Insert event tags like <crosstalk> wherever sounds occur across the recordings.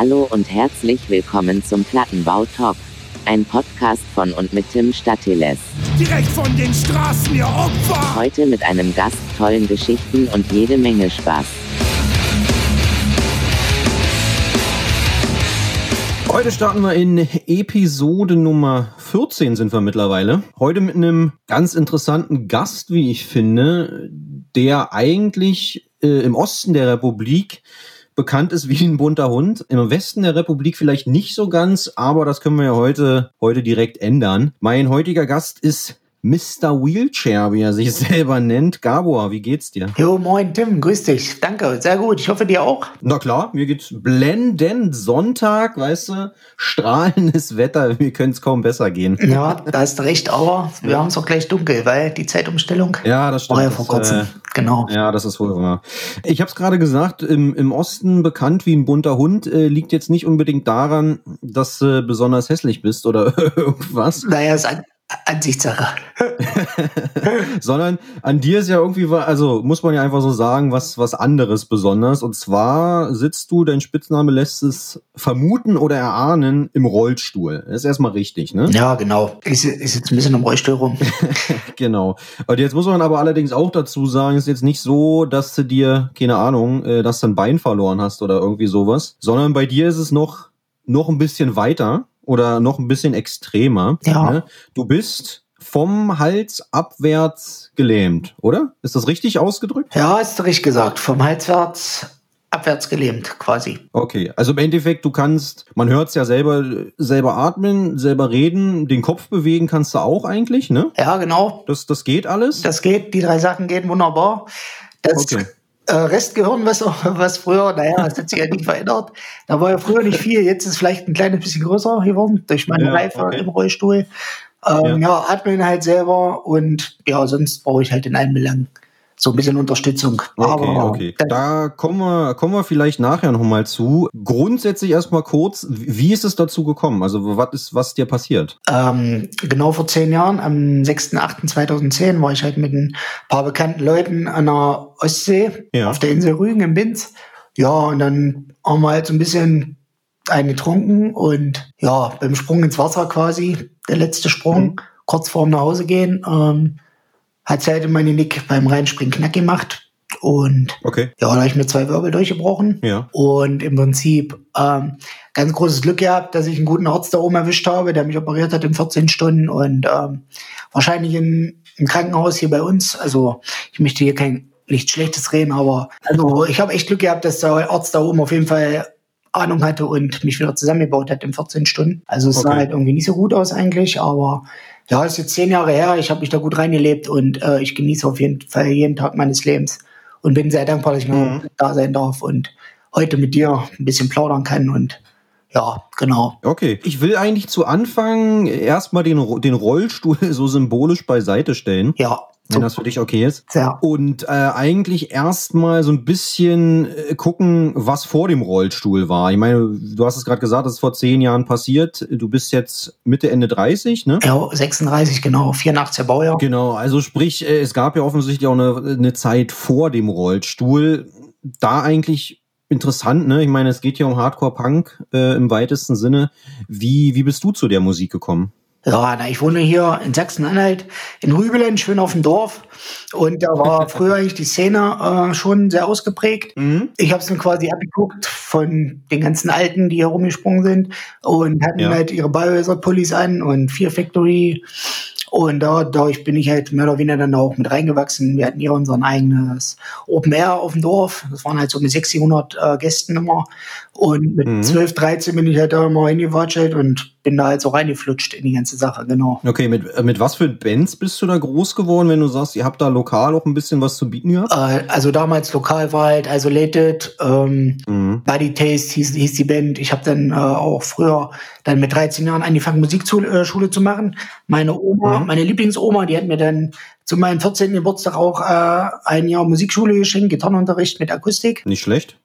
Hallo und herzlich willkommen zum Plattenbau Talk. Ein Podcast von und mit Tim Statiles. Direkt von den Straßen, ihr Opfer! Heute mit einem Gast, tollen Geschichten und jede Menge Spaß. Heute starten wir in Episode Nummer 14 sind wir mittlerweile. Heute mit einem ganz interessanten Gast, wie ich finde, der eigentlich äh, im Osten der Republik bekannt ist wie ein bunter Hund. Im Westen der Republik vielleicht nicht so ganz, aber das können wir ja heute, heute direkt ändern. Mein heutiger Gast ist Mr. Wheelchair, wie er sich <laughs> selber nennt. Gabor, wie geht's dir? Jo, moin Tim, grüß dich. Danke, sehr gut. Ich hoffe dir auch. Na klar, mir geht's blendend. Sonntag, weißt du, strahlendes Wetter, <laughs> mir könnte es kaum besser gehen. Ja, da hast du recht, aber wir haben es auch gleich dunkel, weil die Zeitumstellung ja, das stimmt. war ja vor kurzem. Äh, genau. Ja, das ist wohl wahr. Ich habe es gerade gesagt, im, im Osten bekannt wie ein bunter Hund, äh, liegt jetzt nicht unbedingt daran, dass du besonders hässlich bist oder <laughs> irgendwas. Naja, ist ein Ansichtssache. <laughs> Sondern an dir ist ja irgendwie, also muss man ja einfach so sagen, was, was anderes besonders. Und zwar sitzt du, dein Spitzname lässt es vermuten oder erahnen, im Rollstuhl. Das ist erstmal richtig, ne? Ja, genau. Ist, ist jetzt ein bisschen im Rollstuhl rum. <laughs> genau. Und jetzt muss man aber allerdings auch dazu sagen, ist jetzt nicht so, dass du dir, keine Ahnung, äh, dass du ein Bein verloren hast oder irgendwie sowas, sondern bei dir ist es noch, noch ein bisschen weiter oder noch ein bisschen extremer. Ja. Ne? Du bist vom Hals abwärts gelähmt, oder? Ist das richtig ausgedrückt? Ja, du richtig gesagt. Vom Halswärts abwärts gelähmt quasi. Okay, also im Endeffekt, du kannst, man hört es ja selber, selber atmen, selber reden, den Kopf bewegen kannst du auch eigentlich, ne? Ja, genau. Das, das geht alles? Das geht, die drei Sachen gehen wunderbar. Das Okay. Äh, Restgehirn, was, was früher, naja, das hat sich ja nicht verändert. Da war ja früher nicht viel, jetzt ist es vielleicht ein kleines bisschen größer geworden durch meine Ja, Reife okay. im Rollstuhl. Ähm, ja. atmen halt selber und ja, sonst brauche ich halt in allen Belangen so ein bisschen Unterstützung. Aber okay. Da kommen wir, kommen wir vielleicht nachher nochmal zu. Grundsätzlich erstmal kurz, wie ist es dazu gekommen? Also was ist, was dir passiert? Ähm, genau vor zehn Jahren, am 6.8.2010, war ich halt mit ein paar bekannten Leuten an der Ostsee Ja. auf der Insel Rügen im Binz. Ja, und dann haben wir halt so ein bisschen einen getrunken und ja, beim Sprung ins Wasser quasi, der letzte Sprung, Mhm. kurz vorm nach Hause gehen, ähm, hat halt in meine Nick beim Reinspringen knack gemacht. Und Okay. ja, da habe ich mir zwei Wirbel durchgebrochen. Ja. Und im Prinzip ähm, ganz großes Glück gehabt, dass ich einen guten Arzt da oben erwischt habe, der mich operiert hat in 14 Stunden und ähm, wahrscheinlich in, im Krankenhaus hier bei uns. Also ich möchte hier kein nichts Schlechtes reden, aber also ich habe echt Glück gehabt, dass der Arzt da oben auf jeden Fall Ahnung hatte und mich wieder zusammengebaut hat in 14 Stunden. Also es sah Okay. halt irgendwie nicht so gut aus eigentlich, aber ja, ist jetzt zehn Jahre her. Ich habe mich da gut reingelebt und äh, ich genieße auf jeden Fall jeden Tag meines Lebens und bin sehr dankbar, dass ich Mhm. da sein darf und heute mit dir ein bisschen plaudern kann und ja, genau. Okay. Ich will eigentlich zu Anfang erstmal den, den Rollstuhl <laughs> so symbolisch beiseite stellen, Ja, wenn das für dich okay ist. sehr. Und äh, eigentlich erstmal so ein bisschen äh, gucken, was vor dem Rollstuhl war. Ich meine, du hast es gerade gesagt, das ist vor zehn Jahren passiert. Du bist jetzt Mitte, Ende 30, ne? Ja, 36, genau, 84er Baujahr. Genau, also sprich, äh, es gab ja offensichtlich auch eine, eine Zeit vor dem Rollstuhl. Da eigentlich interessant, ne? Ich meine, es geht ja um Hardcore-Punk äh, im weitesten Sinne. Wie, wie bist du zu der Musik gekommen? Ja, na, ich wohne hier in Sachsen-Anhalt, in Rübelen, schön auf dem Dorf. Und da war <laughs> früher eigentlich die Szene äh, schon sehr ausgeprägt. Ich habe es mir quasi abgeguckt von den ganzen Alten, die hier rumgesprungen sind und hatten Ja. halt ihre Biohazard-Pullis an und Fear Factory. Und da, dadurch bin ich halt mehr oder weniger dann auch mit reingewachsen. Wir hatten hier unser eigenes Open Air auf dem Dorf. Das waren halt so mit 600 äh, Gästen immer. Und mit Mhm. 12, 13 bin ich halt da immer hingewatschelt und bin da halt so reingeflutscht in die ganze Sache, genau. Okay, mit, äh, mit was für Bands bist du da groß geworden, wenn du sagst, ihr habt da lokal auch ein bisschen was zu bieten gehabt? Äh, also damals lokal war halt Isolated, ähm, Mhm. Body Taste hieß, hieß die Band. Ich habe dann äh, auch früher dann mit 13 Jahren angefangen, Musikschule äh, Schule zu machen. Meine Oma, Mhm. meine Lieblingsoma, die hat mir dann zu meinem 14. Geburtstag auch äh, ein Jahr Musikschule geschenkt, Gitarrenunterricht mit Akustik. Nicht schlecht.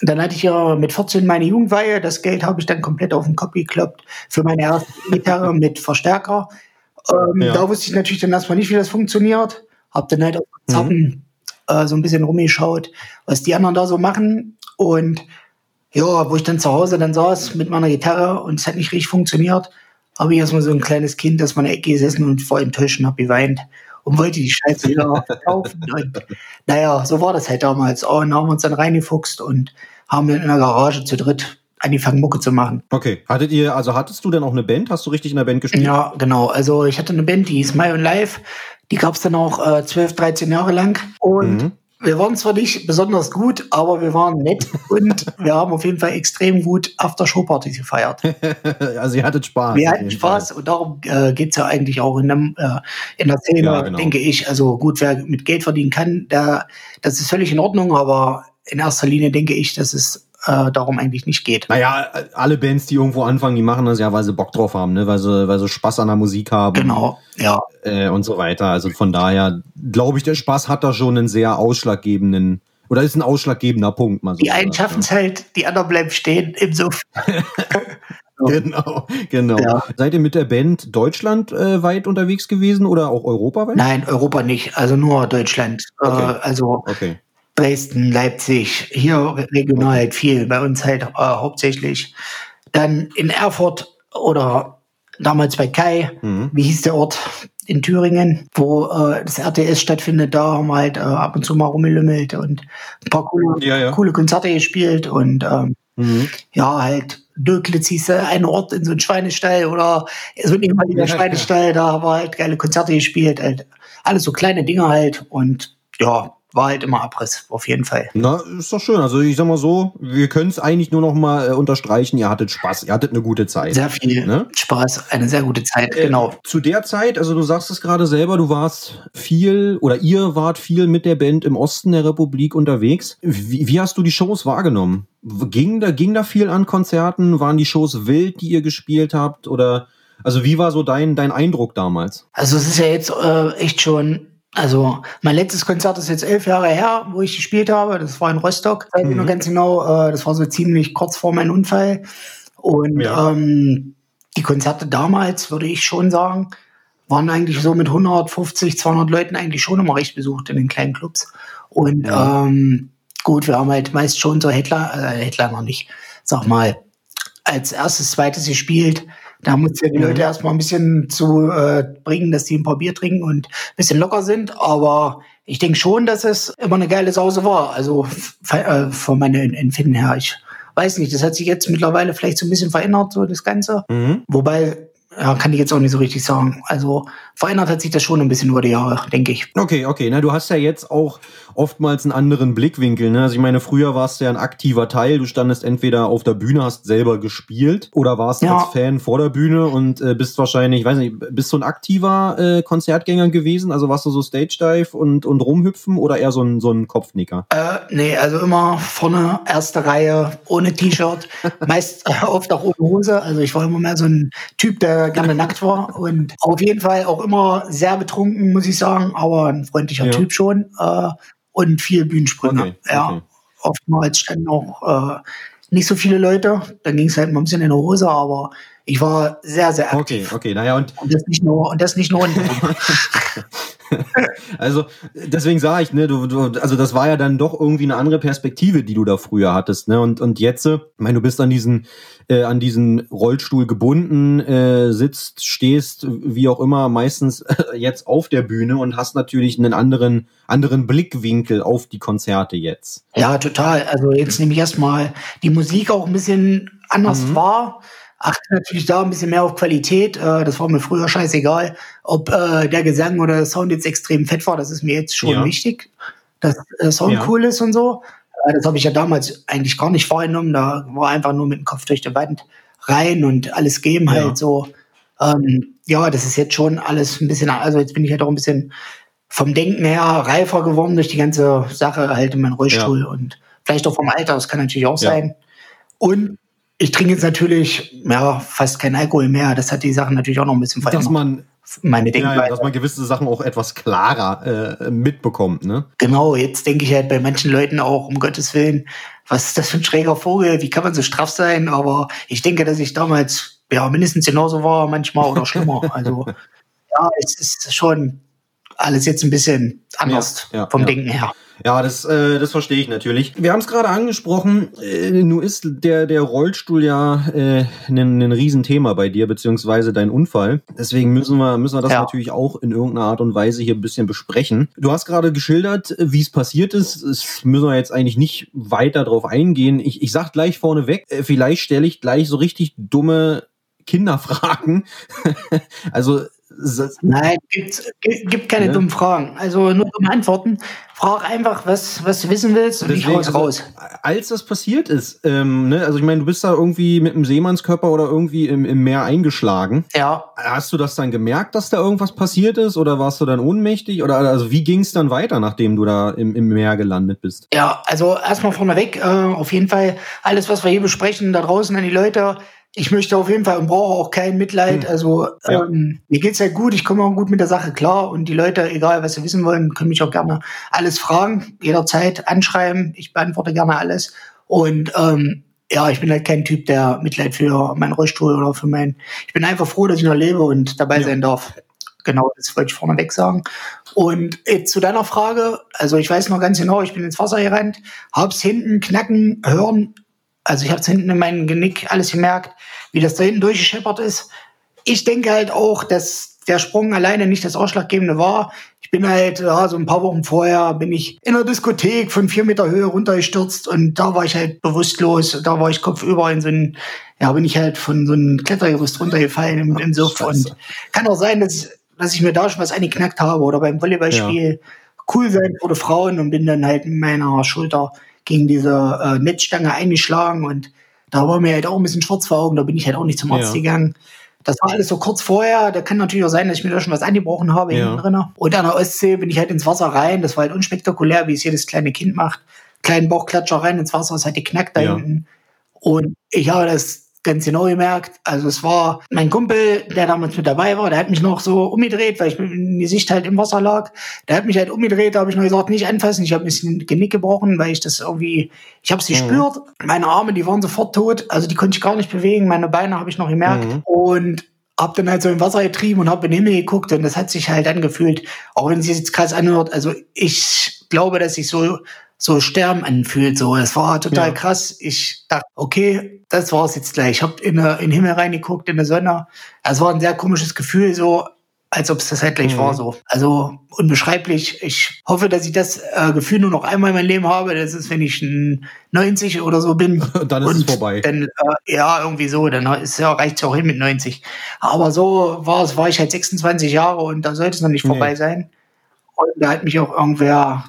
Dann hatte ich ja mit 14 meine Jugendweihe. Das Geld habe ich dann komplett auf den Kopf gekloppt für meine erste Gitarre mit Verstärker. Ähm, Ja. Da wusste ich natürlich dann erstmal nicht, wie das funktioniert. Hab dann halt auf Konzerten äh, so ein bisschen rumgeschaut, was die anderen da so machen. Und ja, wo ich dann zu Hause dann saß mit meiner Gitarre und es hat nicht richtig funktioniert, habe ich erstmal so ein kleines Kind, das in der Ecke gesessen und voll enttäuscht und habe geweint und wollte die Scheiße wieder kaufen. Und naja, so war das halt damals. Und haben uns dann reingefuchst und haben dann in der Garage zu dritt angefangen, Mucke zu machen. Okay. Hattet ihr, also hattest du denn auch eine Band? Hast du richtig in der Band gespielt? Ja, genau. Also ich hatte eine Band, die hieß My on Live. Die gab es dann auch äh, 12, 13 Jahre lang. Und Mhm. Wir waren zwar nicht besonders gut, aber wir waren nett und wir haben auf jeden Fall extrem gut After-Show-Partys gefeiert. <laughs> also ihr hattet Spaß. Wir hatten Spaß und darum äh, geht's ja eigentlich auch in, dem, äh, in der Szene, Ja, genau. denke ich. Also gut, wer mit Geld verdienen kann, der, das ist völlig in Ordnung, aber in erster Linie denke ich, dass es äh, darum eigentlich nicht geht. Naja, alle Bands, die irgendwo anfangen, die machen das ja, weil sie Bock drauf haben, ne? weil, sie, weil sie Spaß an der Musik haben Genau, ja. äh, und so weiter. Also von daher glaube ich, der Spaß hat da schon einen sehr ausschlaggebenden, oder ist ein ausschlaggebender Punkt. Mal so Die einen schaffen es halt, die anderen bleiben stehen im Suff. ja. Genau, genau. Ja. Seid ihr mit der Band deutschlandweit äh, weit unterwegs gewesen oder auch europaweit? Nein, Europa nicht, also nur Deutschland. Okay. Äh, also Okay. Dresden, Leipzig, hier regional halt viel, bei uns halt äh, hauptsächlich. Dann in Erfurt oder damals bei Kai, Mhm. wie hieß der Ort in Thüringen, wo äh, das RTS stattfindet, da haben wir halt äh, ab und zu mal rumgelümmelt und ein paar coole, Ja, ja. coole Konzerte gespielt und ähm, Mhm. ja, halt Döglitz hieß der ein Ort in so einem Schweinestall oder so ein ehemaliger Ja, Schweinestall, da haben wir halt geile Konzerte gespielt, halt alles so kleine Dinge halt und ja, war halt immer Abriss, auf jeden Fall. Na, ist doch schön. Also ich sag mal so, wir können es eigentlich nur noch mal äh, unterstreichen, ihr hattet Spaß, ihr hattet eine gute Zeit. Sehr viel Ne? Spaß, eine sehr gute Zeit, Äh, genau. Zu der Zeit, also du sagst es gerade selber, du warst viel oder ihr wart viel mit der Band im Osten der Republik unterwegs. Wie, wie hast du die Shows wahrgenommen? Ging da, ging da viel an Konzerten? Waren die Shows wild, die ihr gespielt habt? Oder also wie war so dein, dein Eindruck damals? Also es ist ja jetzt äh, echt schon, also mein letztes Konzert ist jetzt elf Jahre her, wo ich gespielt habe. Das war in Rostock. Mhm. noch ganz genau, äh, das war so ziemlich kurz vor meinem Unfall. Und Ja. ähm, die Konzerte damals, würde ich schon sagen, waren eigentlich so mit 150, 200 Leuten eigentlich schon immer recht besucht in den kleinen Clubs. Und Ja. ähm, gut, wir haben halt meist schon so Headliner, äh, Headliner nicht, sag mal, als erstes, zweites gespielt. Da muss ja die Mhm. Leute erstmal ein bisschen zu äh, bringen, dass die ein paar Bier trinken und ein bisschen locker sind. Aber ich denke schon, dass es immer eine geile Sause war. Also äh, von meinem Empfinden her. Ich weiß nicht, das hat sich jetzt mittlerweile vielleicht so ein bisschen verändert, so das Ganze. Mhm. Wobei, ja, kann ich jetzt auch nicht so richtig sagen. Also verändert hat sich das schon ein bisschen über die Jahre, denke ich. Okay, okay. Na, du hast ja jetzt auch oftmals einen anderen Blickwinkel. Ne? Also ich meine, früher warst du ja ein aktiver Teil. Du standest entweder auf der Bühne, hast selber gespielt oder warst Ja. als Fan vor der Bühne und äh, bist wahrscheinlich, ich weiß nicht, bist du ein aktiver äh, Konzertgänger gewesen? Also warst du so Stage Dive und, und rumhüpfen oder eher so ein, so ein Kopfnicker? Äh, nee, also immer vorne, erste Reihe, ohne T-Shirt, <laughs> meist oft auch ohne Hose. Also ich war immer mehr so ein Typ, der gerne nackt war und auf jeden Fall auch immer sehr betrunken, muss ich sagen, aber ein freundlicher Ja. Typ schon äh, und viel Bühnensprünge. Okay, Ja, okay. oftmals standen auch äh, nicht so viele Leute. Dann ging es halt mal ein bisschen in der Hose, aber ich war sehr, sehr Okay, aktiv. okay. Naja, und Und das nicht nur, und das nicht nur. <laughs> <laughs> <laughs> Also deswegen sage ich, ne, du, du, also das war ja dann doch irgendwie eine andere Perspektive, die du da früher hattest, ne? Und und jetzt, äh, ich meine, du bist an diesen äh, an diesen Rollstuhl gebunden, äh, sitzt, stehst, wie auch immer, meistens äh, jetzt auf der Bühne und hast natürlich einen anderen anderen Blickwinkel auf die Konzerte jetzt. Ja, total. Also jetzt nehme ich erstmal die Musik auch ein bisschen anders Mhm. wahr. Achte natürlich da ein bisschen mehr auf Qualität. Äh, das war mir früher scheißegal, ob äh, der Gesang oder der Sound jetzt extrem fett war. Das ist mir jetzt schon Ja. wichtig, dass der Sound Ja. cool ist und so. Äh, das habe ich ja damals eigentlich gar nicht wahrgenommen. Da war einfach nur mit dem Kopf durch die Wand rein und alles geben Ja. halt so. Ähm, ja, das ist jetzt schon alles ein bisschen, also jetzt bin ich halt auch ein bisschen vom Denken her reifer geworden durch die ganze Sache halt in meinem Rollstuhl und vielleicht auch vom Alter, das kann natürlich auch sein. Und ich trinke jetzt natürlich ja, fast kein Alkohol mehr. Das hat die Sachen natürlich auch noch ein bisschen Dass verändert. man Meine Denkweise. ja, dass man gewisse Sachen auch etwas klarer äh, mitbekommt, ne? Genau, jetzt denke ich halt bei manchen Leuten auch, um Gottes Willen, was ist das für ein schräger Vogel? Wie kann man so straff sein? Aber ich denke, dass ich damals ja mindestens genauso war, manchmal oder schlimmer. <laughs> Also ja, es ist schon alles jetzt ein bisschen anders Ja, ja, vom. Denken her. Ja, das, äh, das verstehe ich natürlich. Wir haben es gerade angesprochen, äh, nun ist der, der Rollstuhl ja äh, ein, ein Riesenthema bei dir, beziehungsweise dein Unfall. Deswegen müssen wir, müssen wir das Ja. natürlich auch in irgendeiner Art und Weise hier ein bisschen besprechen. Du hast gerade geschildert, wie es passiert ist. Es müssen wir jetzt eigentlich nicht weiter drauf eingehen. Ich, ich sag gleich vorneweg, äh, vielleicht stelle ich gleich so richtig dumme Kinderfragen. <laughs> also Nein, gibt, gibt keine Ne? dummen Fragen. Also nur dumme Antworten. Frag einfach, was, was du wissen willst und ich Deswegen, hau's also, raus. Als das passiert ist, ähm, ne, also ich meine, du bist da irgendwie mit einem Seemannskörper oder irgendwie im, im Meer eingeschlagen. Ja, Hast du das dann gemerkt, dass da irgendwas passiert ist oder warst du dann ohnmächtig? Oder also wie ging es dann weiter, nachdem du da im, im Meer gelandet bist? Ja, also erstmal vorneweg, äh, auf jeden Fall alles, was wir hier besprechen, da draußen an die Leute. Ich möchte auf jeden Fall und brauche auch kein Mitleid. Hm. Also Ja. ähm, mir geht's halt gut, ich komme auch gut mit der Sache klar und die Leute, egal was sie wissen wollen, können mich auch gerne alles fragen, jederzeit anschreiben. Ich beantworte gerne alles. Und ähm, ja, ich bin halt kein Typ, der Mitleid für meinen Rollstuhl oder für mein. Ich bin einfach froh, dass ich noch lebe und dabei Ja. sein darf. Genau, das wollte ich vorneweg sagen. Und jetzt zu deiner Frage, also ich weiß noch ganz genau, ich bin ins Wasser gerannt, hab's hinten knacken, hören, also ich hab's hinten in meinem Genick alles gemerkt, wie das da hinten durchgescheppert ist. Ich denke halt auch, dass der Sprung alleine nicht das Ausschlaggebende war. Ich bin halt, ja, so ein paar Wochen vorher bin ich in der Diskothek von vier Meter Höhe runtergestürzt und da war ich halt bewusstlos, da war ich kopfüber in so ein, ja, bin ich halt von so einem Klettergerüst runtergefallen im, im Scheiße. und kann auch sein, dass, dass ich mir da schon was eingeknackt habe oder beim Volleyballspiel cool sein vor der Frauen und bin dann halt mit meiner Schulter gegen diese äh, Netzstange eingeschlagen und da war mir halt auch ein bisschen schwarz vor Augen, da bin ich halt auch nicht zum Arzt Ja. gegangen. Das war alles so kurz vorher, da kann natürlich auch sein, dass ich mir da schon was angebrochen habe Ja. hinten drin. Und an der Ostsee bin ich halt ins Wasser rein, das war halt unspektakulär, wie es jedes kleine Kind macht. Kleinen Bauchklatscher rein ins Wasser, es hat geknackt da Ja. hinten. Und ich habe das ganz genau gemerkt. Also es war mein Kumpel, der damals mit dabei war, der hat mich noch so umgedreht, weil ich mit dem Gesicht halt im Wasser lag. Der hat mich halt umgedreht, da habe ich noch gesagt, nicht anfassen. Ich habe ein bisschen Genick gebrochen, weil ich das irgendwie, ich habe es gespürt. Meine Arme, die waren sofort tot, also die konnte ich gar nicht bewegen. Meine Beine habe ich noch gemerkt. Mhm. Und hab dann halt so im Wasser getrieben und hab in den Himmel geguckt und das hat sich halt angefühlt, auch wenn es jetzt krass anhört, also ich glaube, dass sich so so Sterben anfühlt. So, das war total Ja. krass. Ich dachte, okay, das war's jetzt gleich. Ich hab in, der- in den Himmel reingeguckt, in der Sonne. Es war ein sehr komisches Gefühl, so als ob es das halt gleich Mhm. war. So, also unbeschreiblich. Ich hoffe, dass ich das äh, Gefühl nur noch einmal in meinem Leben habe. Das ist, wenn ich ein 90 oder so bin. <laughs> Dann ist es vorbei. Dann, äh, ja, irgendwie so. Dann ist ja, reicht es auch hin mit 90. Aber so war es, war ich halt 26 Jahre und da sollte es noch nicht Nee. vorbei sein. Und da hat mich auch irgendwer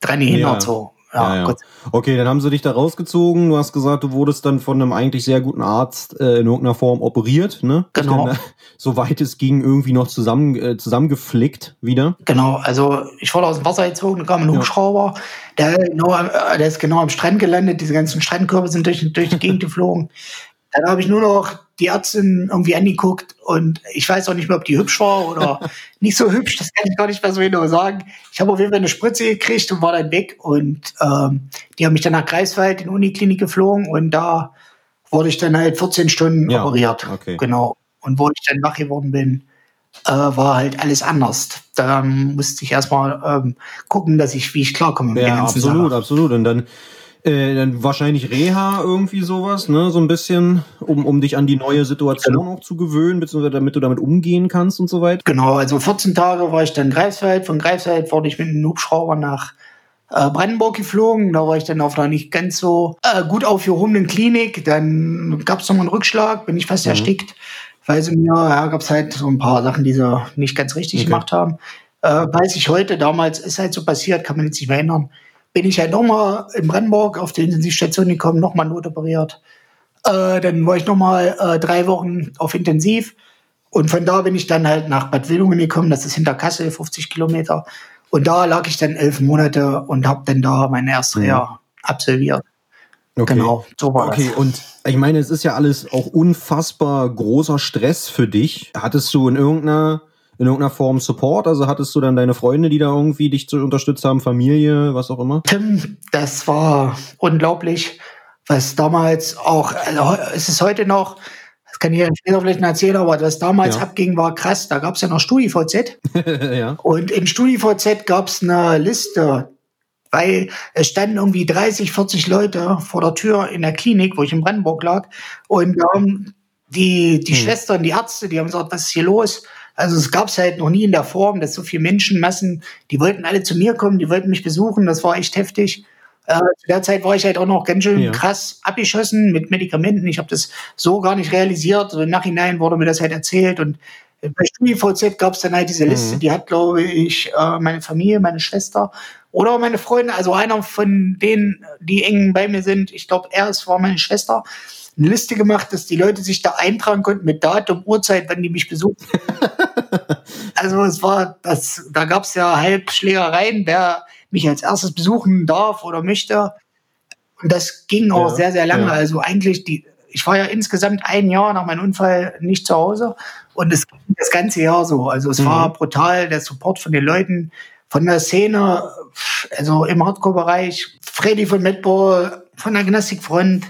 dran gehindert. Ja. So. Ja, Ja, ja. Okay, dann haben sie dich da rausgezogen. Du hast gesagt, du wurdest dann von einem eigentlich sehr guten Arzt äh, in irgendeiner Form operiert, ne? Genau. Dann, äh, <laughs> soweit es ging, irgendwie noch zusammen, äh, zusammengeflickt wieder. Genau, also ich wurde aus dem Wasser gezogen, da kam ein. Hubschrauber, der, genau, der ist genau am Strand gelandet, diese ganzen Strandkörbe sind durch, durch die Gegend <laughs> geflogen. Dann habe ich nur noch die Ärztin irgendwie angeguckt und ich weiß auch nicht mehr, ob die hübsch war oder <laughs> nicht so hübsch, das kann ich gar nicht mehr so genau sagen. Ich habe auf jeden Fall eine Spritze gekriegt und war dann weg und ähm, die haben mich dann nach Greifswald in die Uniklinik geflogen und da wurde ich dann halt 14 Stunden Ja, operiert. okay. Genau. Und wo ich dann wach geworden bin, äh, war halt alles anders. Da musste ich erstmal ähm, gucken, dass ich, wie ich klarkomme Ja, absolut, Sache. absolut. Und dann, äh, dann wahrscheinlich Reha irgendwie sowas, ne? So ein bisschen, um, um dich an die neue Situation Genau. auch zu gewöhnen, beziehungsweise damit du damit umgehen kannst und so weiter. Genau, also 14 Tage war ich dann in Greifswald. Von Greifswald wurde ich mit einem Hubschrauber nach äh, Brandenburg geflogen. Da war ich dann auf einer nicht ganz so äh, gut aufgehobenen Klinik. Dann gab es nochmal einen Rückschlag, bin ich fast Mhm. erstickt. Weil sie mir, ja, gab es halt so ein paar Sachen, die sie nicht ganz richtig Okay. gemacht haben. Äh, weiß ich heute, damals ist halt so passiert, kann man jetzt nicht mehr ändern. Bin ich halt nochmal in Brandenburg auf die Intensivstation gekommen, nochmal notoperiert. Äh, dann war ich nochmal äh, drei Wochen auf Intensiv. Und von da bin ich dann halt nach Bad Wildungen gekommen, das ist hinter Kassel, 50 Kilometer. Und da lag ich dann elf Monate und habe dann da meine erste Mhm. Reha absolviert. Okay. Genau, so war Okay, das. und ich meine, es ist ja alles auch unfassbar großer Stress für dich. Hattest du in irgendeiner, in irgendeiner Form Support? Also hattest du dann deine Freunde, die da irgendwie dich zu unterstützt haben, Familie, was auch immer? Tim, das war unglaublich, was damals auch, also es ist heute noch, das kann ich ja später vielleicht noch erzählen, aber was damals Ja. abging, war krass. Da gab es ja noch StudiVZ <laughs> ja. und im StudiVZ gab es eine Liste weil es standen irgendwie 30, 40 Leute vor der Tür in der Klinik, wo ich in Brandenburg lag. Und ähm, die, die hm. Schwestern, die Ärzte, die haben gesagt, was ist hier los? Also es gab es halt noch nie in der Form, dass so viele Menschenmassen, die wollten alle zu mir kommen, die wollten mich besuchen, das war echt heftig. Äh, zu der Zeit war ich halt auch noch ganz schön ja. krass abgeschossen mit Medikamenten. Ich habe das so gar nicht realisiert. Also Im Nachhinein wurde mir das halt erzählt und bei StudiVZ gab es dann halt diese Liste, mhm. die hat, glaube ich, äh, meine Familie, meine Schwester oder meine Freunde, also einer von denen, die eng bei mir sind, ich glaube, er es war meine Schwester, eine Liste gemacht, dass die Leute sich da eintragen konnten mit Datum, Uhrzeit, wann die mich besuchen. <laughs> also es war, das, da gab es ja halb Schlägereien, wer mich als erstes besuchen darf oder möchte. Und das ging auch ja, sehr, sehr lange. Ja. Also eigentlich die, ich war ja insgesamt ein Jahr nach meinem Unfall nicht zu Hause und es ging das ganze Jahr so. Also es mhm. war brutal, der Support von den Leuten, von der Szene, also im Hardcore-Bereich, Freddy von Medball, von der Gymnastikfront,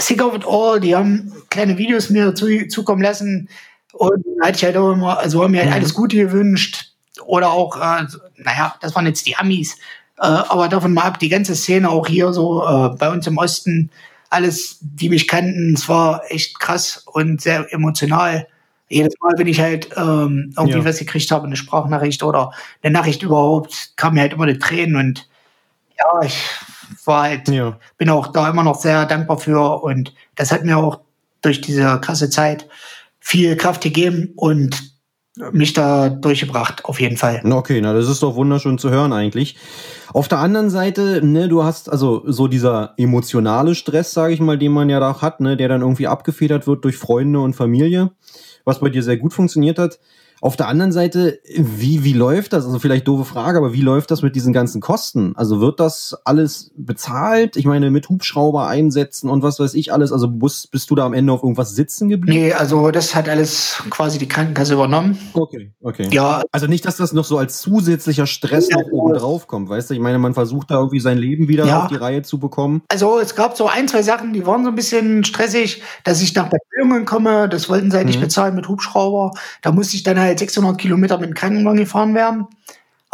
Sick of It All, die haben kleine Videos mir zu, zukommen lassen und hatte ich halt auch immer, also haben mir halt mhm. alles Gute gewünscht oder auch, äh, naja, das waren jetzt die Amis, äh, aber davon mal ab, die ganze Szene auch hier so äh, bei uns im Osten, alles, die mich kannten, es war echt krass und sehr emotional. Jedes Mal, wenn ich halt ähm, irgendwie ja. was gekriegt habe, eine Sprachnachricht oder eine Nachricht überhaupt, kam mir halt immer die Tränen und ja, ich war halt, ja. bin auch da immer noch sehr dankbar für und das hat mir auch durch diese krasse Zeit viel Kraft gegeben und mich da durchgebracht, auf jeden Fall. Okay, na, das ist doch wunderschön zu hören eigentlich. Auf der anderen Seite, ne, du hast also so dieser emotionale Stress, sage ich mal, den man ja da hat, ne, der dann irgendwie abgefedert wird durch Freunde und Familie, was bei dir sehr gut funktioniert hat. Auf der anderen Seite, wie, wie läuft das? Also vielleicht doofe Frage, aber wie läuft das mit diesen ganzen Kosten? Also wird das alles bezahlt? Ich meine, mit Hubschrauber einsetzen und was weiß ich alles. Also bist, bist du da am Ende auf irgendwas sitzen geblieben? Nee, also das hat alles quasi die Krankenkasse übernommen. Okay, okay. Ja. Also nicht, dass das noch so als zusätzlicher Stress ja, noch oben drauf kommt, weißt du? Ich meine, man versucht da irgendwie sein Leben wieder ja. auf die Reihe zu bekommen. Also es gab so ein, zwei Sachen, die waren so ein bisschen stressig, dass ich nach Betreuungen komme. Das wollten sie halt mhm. nicht bezahlen mit Hubschrauber. Da musste ich dann halt 600 Kilometer mit dem Krankenwagen gefahren werden.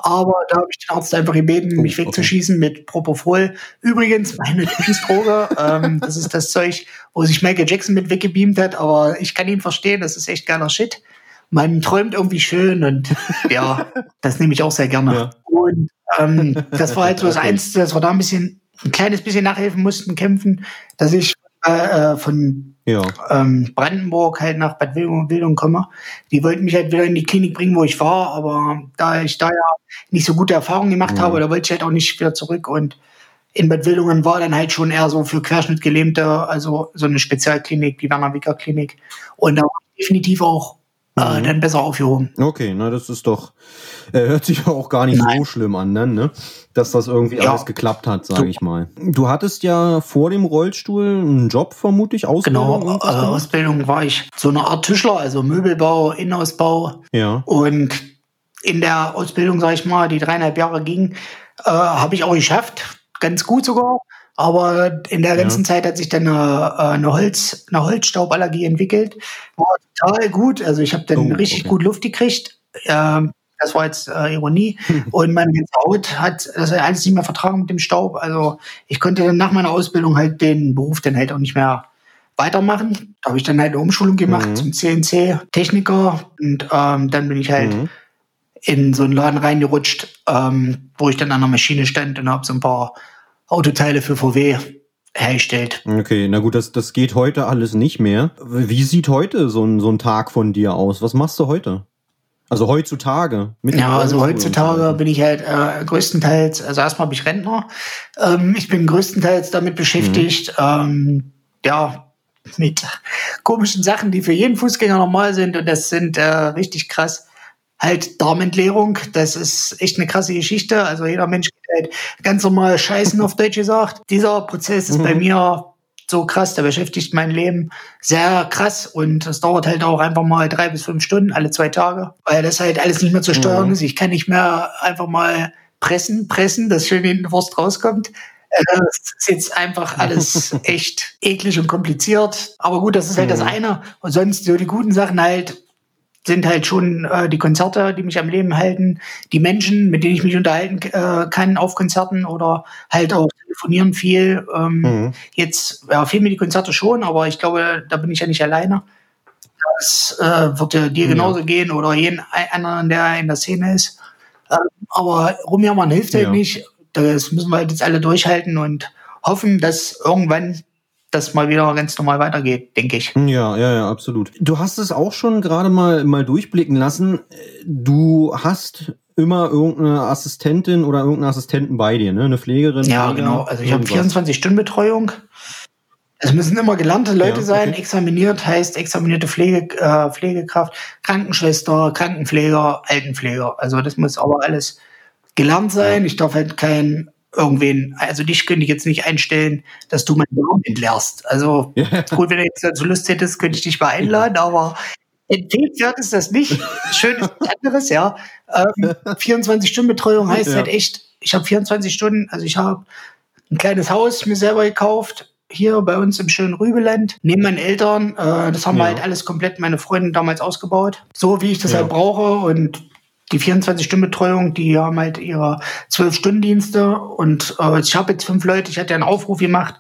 Aber da habe ich den Arzt einfach gebeten, oh, mich wegzuschießen okay. mit Propofol. Übrigens, meine <laughs> Lieblingsdroge, ähm, das ist das Zeug, wo sich Michael Jackson mit weggebeamt hat, aber ich kann ihn verstehen, das ist echt geiler Shit. Man träumt irgendwie schön und <laughs> ja, das nehme ich auch sehr gerne. Ja. Und ähm, das war halt so das Einzige, dass wir da ein bisschen, ein kleines bisschen nachhelfen mussten, kämpfen, dass ich äh, von ja. ähm, Brandenburg halt nach Bad Wildung komme. Die wollten mich halt wieder in die Klinik bringen, wo ich war, aber da ich da ja nicht so gute Erfahrungen gemacht mhm. habe, da wollte ich halt auch nicht wieder zurück und in Bad Wildungen war dann halt schon eher so für Querschnittgelähmte, also so eine Spezialklinik, die Werner Wicker Klinik. Und da war ich definitiv auch äh, mhm. dann besser aufgehoben. Okay, na das ist doch, äh, hört sich auch gar nicht Nein. so schlimm an, ne? ne? Dass das irgendwie ja. alles geklappt hat, sage ich mal. Du hattest ja vor dem Rollstuhl einen Job vermutlich, Ausbildung? Genau, äh, Ausbildung war ich so eine Art Tischler, also Möbelbau, Innenausbau. Ja. Und in der Ausbildung, sage ich mal, die dreieinhalb Jahre ging, äh, habe ich auch geschafft, ganz gut sogar. Aber in der ganzen ja. Zeit hat sich dann eine, äh, eine, Holz, eine Holzstauballergie entwickelt. War total gut. Also ich habe dann oh, richtig okay. gut Luft gekriegt. Ähm, das war jetzt äh, Ironie. <laughs> Und meine ganze Haut hat das alles nicht mehr vertragen mit dem Staub. Also ich konnte dann nach meiner Ausbildung halt den Beruf dann halt auch nicht mehr weitermachen. Da habe ich dann halt eine Umschulung gemacht mhm. zum CNC-Techniker. Und ähm, dann bin ich halt mhm. in so einen Laden reingerutscht, ähm, wo ich dann an der Maschine stand und habe so ein paar Autoteile für VW herstellt. Okay, na gut, das, das geht heute alles nicht mehr. Wie sieht heute so ein, so ein Tag von dir aus? Was machst du heute? Also heutzutage? ja, also heutzutage bin ich halt äh, größtenteils, also erstmal bin ich Rentner. Ähm, ich bin größtenteils damit beschäftigt, mhm. ähm, ja, mit komischen Sachen, die für jeden Fußgänger normal sind und das sind äh, richtig krass halt Darmentleerung. Das ist echt eine krasse Geschichte. Also jeder Mensch geht halt ganz normal scheißen auf Deutsch gesagt. Dieser Prozess ist mhm. bei mir so krass, der beschäftigt mein Leben sehr krass und es dauert halt auch einfach mal drei bis fünf Stunden alle zwei Tage, weil das halt alles nicht mehr zu steuern mhm. ist. Ich kann nicht mehr einfach mal pressen, pressen, dass schön in den Wurst rauskommt. Das ist jetzt einfach alles <laughs> echt eklig und kompliziert. Aber gut, das ist halt mhm. das eine. Und sonst so die guten Sachen halt sind halt schon äh, die Konzerte, die mich am Leben halten, die Menschen, mit denen ich mich unterhalten äh, kann auf Konzerten oder halt auch telefonieren viel. Ähm, mhm. Jetzt ja, fehlen mir die Konzerte schon, aber ich glaube, da bin ich ja nicht alleine. Das äh, wird ja dir genauso ja. gehen oder jeden anderen, der in der Szene ist. Ähm, aber rumjammern hilft halt ja. nicht. Das müssen wir halt jetzt alle durchhalten und hoffen, dass irgendwann das mal wieder ganz normal weitergeht, denke ich. Ja, ja, ja, absolut. Du hast es auch schon gerade mal, mal durchblicken lassen. Du hast immer irgendeine Assistentin oder irgendeinen Assistenten bei dir, ne? Eine Pflegerin. Ja, genau. Also ich habe 24-Stunden-Betreuung. Es müssen immer gelernte Leute ja, sein. Examiniert heißt examinierte Pflege, äh, Pflegekraft, Krankenschwester, Krankenpfleger, Altenpfleger. Also das muss aber alles gelernt sein. Ich darf halt kein irgendwen, also dich könnte ich jetzt nicht einstellen, dass du meinen Darm entleerst. Also gut, wenn du jetzt dazu Lust hättest, könnte ich dich mal einladen, aber empfehlenswert ist das nicht. Schön ist anderes, ja. Ähm, 24-Stunden-Betreuung heißt ja. halt echt, ich habe 24 Stunden, also ich habe ein kleines Haus mir selber gekauft, hier bei uns im schönen Rübeland, neben meinen Eltern. Äh, das haben ja. wir halt alles komplett meine Freundin damals ausgebaut. So wie ich das ja. halt brauche und die 24-Stunden-Betreuung, die haben halt ihre 12-Stunden-Dienste und äh, ich habe jetzt fünf Leute, ich hatte ja einen Aufruf gemacht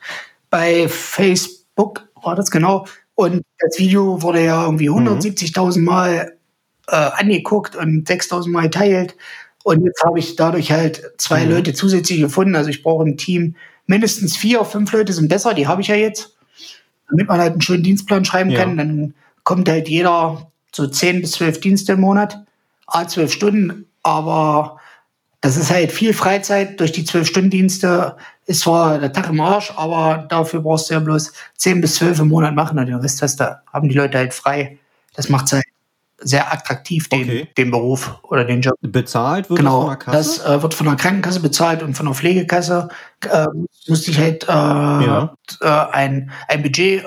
bei Facebook, war das genau, und das Video wurde ja irgendwie 170.000 mhm. Mal äh, angeguckt und 6.000 Mal geteilt. Und jetzt habe ich dadurch halt zwei mhm. Leute zusätzlich gefunden, also ich brauche ein Team, mindestens vier, fünf Leute sind besser, die habe ich ja jetzt, damit man halt einen schönen Dienstplan schreiben ja. kann, dann kommt halt jeder so 10 bis 12 Dienste im Monat a zwölf Stunden, aber das ist halt viel Freizeit durch die zwölf Stunden Dienste. Ist zwar der Tag im Arsch, aber dafür brauchst du ja bloß zehn bis zwölf im Monat machen und den Rest hast du, haben die Leute halt frei. Das macht halt sehr attraktiv, den, okay. den Beruf oder den Job. Bezahlt wird genau, das von der Kasse? Das äh, wird von der Krankenkasse bezahlt und von der Pflegekasse äh, musste ich halt äh, ja. äh, ein, ein Budget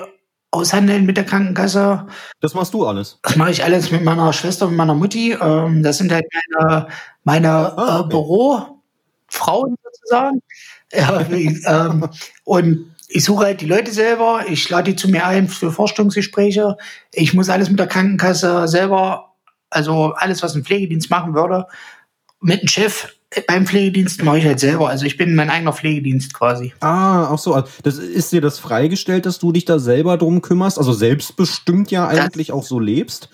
aushandeln mit der Krankenkasse. Das machst du alles? Das mache ich alles mit meiner Schwester und meiner Mutti. Ähm, das sind halt meine, meine ah, okay. äh, Bürofrauen sozusagen. <laughs> Ja, ähm, und ich suche halt die Leute selber, ich lade die zu mir ein für Vorstellungsgespräche. Ich muss alles mit der Krankenkasse selber, also alles, was ein Pflegedienst machen würde, mit dem Chef beim Pflegedienst mache ich halt selber. Also ich bin mein eigener Pflegedienst quasi. Ah, auch so. Also das ist dir das freigestellt, dass du dich da selber drum kümmerst? Also selbstbestimmt ja eigentlich das, auch so lebst?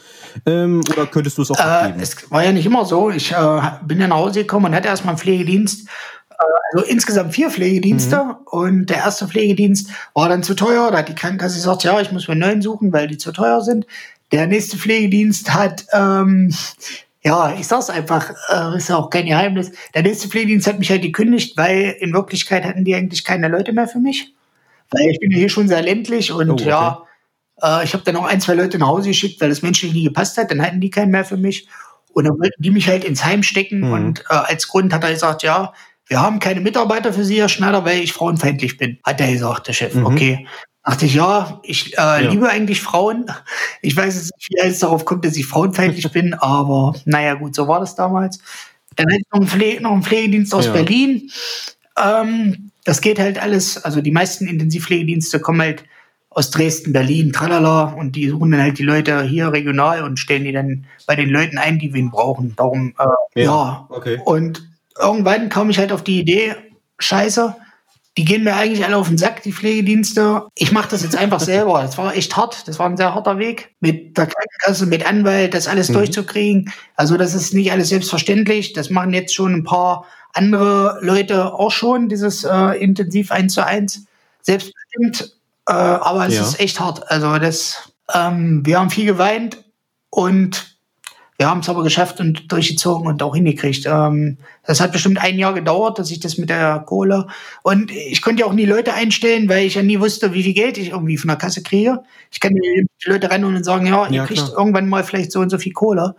Ähm, oder könntest du es auch äh, abgeben? Es war ja nicht immer so. Ich äh, bin ja nach Hause gekommen und hatte erstmal einen Pflegedienst. Äh, also insgesamt vier Pflegedienste. Mhm. Und der erste Pflegedienst war dann zu teuer. Da hat die Krankenkasse gesagt, ja, ich muss mir einen neuen suchen, weil die zu teuer sind. Der nächste Pflegedienst hat ähm, ja, ich sag's einfach, äh, ist ja auch kein Geheimnis. Der nächste Pflegedienst hat mich halt gekündigt, weil in Wirklichkeit hatten die eigentlich keine Leute mehr für mich. Weil ich bin ja hier schon sehr ländlich und oh, okay. ja, äh, ich habe dann auch ein, zwei Leute nach Hause geschickt, weil das menschlich nie gepasst hat. Dann hatten die keinen mehr für mich. Und dann wollten die mich halt ins Heim stecken. Mhm. Und äh, als Grund hat er gesagt, ja, wir haben keine Mitarbeiter für Sie, Herr Schneider, weil ich frauenfeindlich bin. Hat er gesagt, der Chef. Mhm. Okay. Dachte ich, ja, ich äh, ja. liebe eigentlich Frauen. Ich weiß jetzt nicht, wie es darauf kommt, dass ich frauenfeindlich <laughs> bin, aber naja, gut, so war das damals. Dann hatte ich noch einen, Pfle noch einen Pflegedienst aus ja. Berlin. Ähm, das geht halt alles, also die meisten Intensivpflegedienste kommen halt aus Dresden, Berlin, tralala, und die suchen dann halt die Leute hier regional und stellen die dann bei den Leuten ein, die wir ihn brauchen. Darum, äh, ja, ja. Okay. Und irgendwann kam ich halt auf die Idee, scheiße, die gehen mir eigentlich alle auf den Sack, die Pflegedienste. Ich mache das jetzt einfach selber. Das war echt hart. Das war ein sehr harter Weg. Mit der Krankenkasse, mit Anwalt, das alles mhm. durchzukriegen. Also das ist nicht alles selbstverständlich. Das machen jetzt schon ein paar andere Leute auch schon, dieses äh, intensiv eins zu eins. Selbstbestimmt. Äh, aber es ja. ist echt hart. Also das, ähm, wir haben viel geweint und wir haben es aber geschafft und durchgezogen und auch hingekriegt. Ähm, das hat bestimmt ein Jahr gedauert, dass ich das mit der Kohle und ich konnte ja auch nie Leute einstellen, weil ich ja nie wusste, wie viel Geld ich irgendwie von der Kasse kriege. Ich kann die Leute rennen und sagen, ja, ihr ja, kriegt irgendwann mal vielleicht so und so viel Kohle.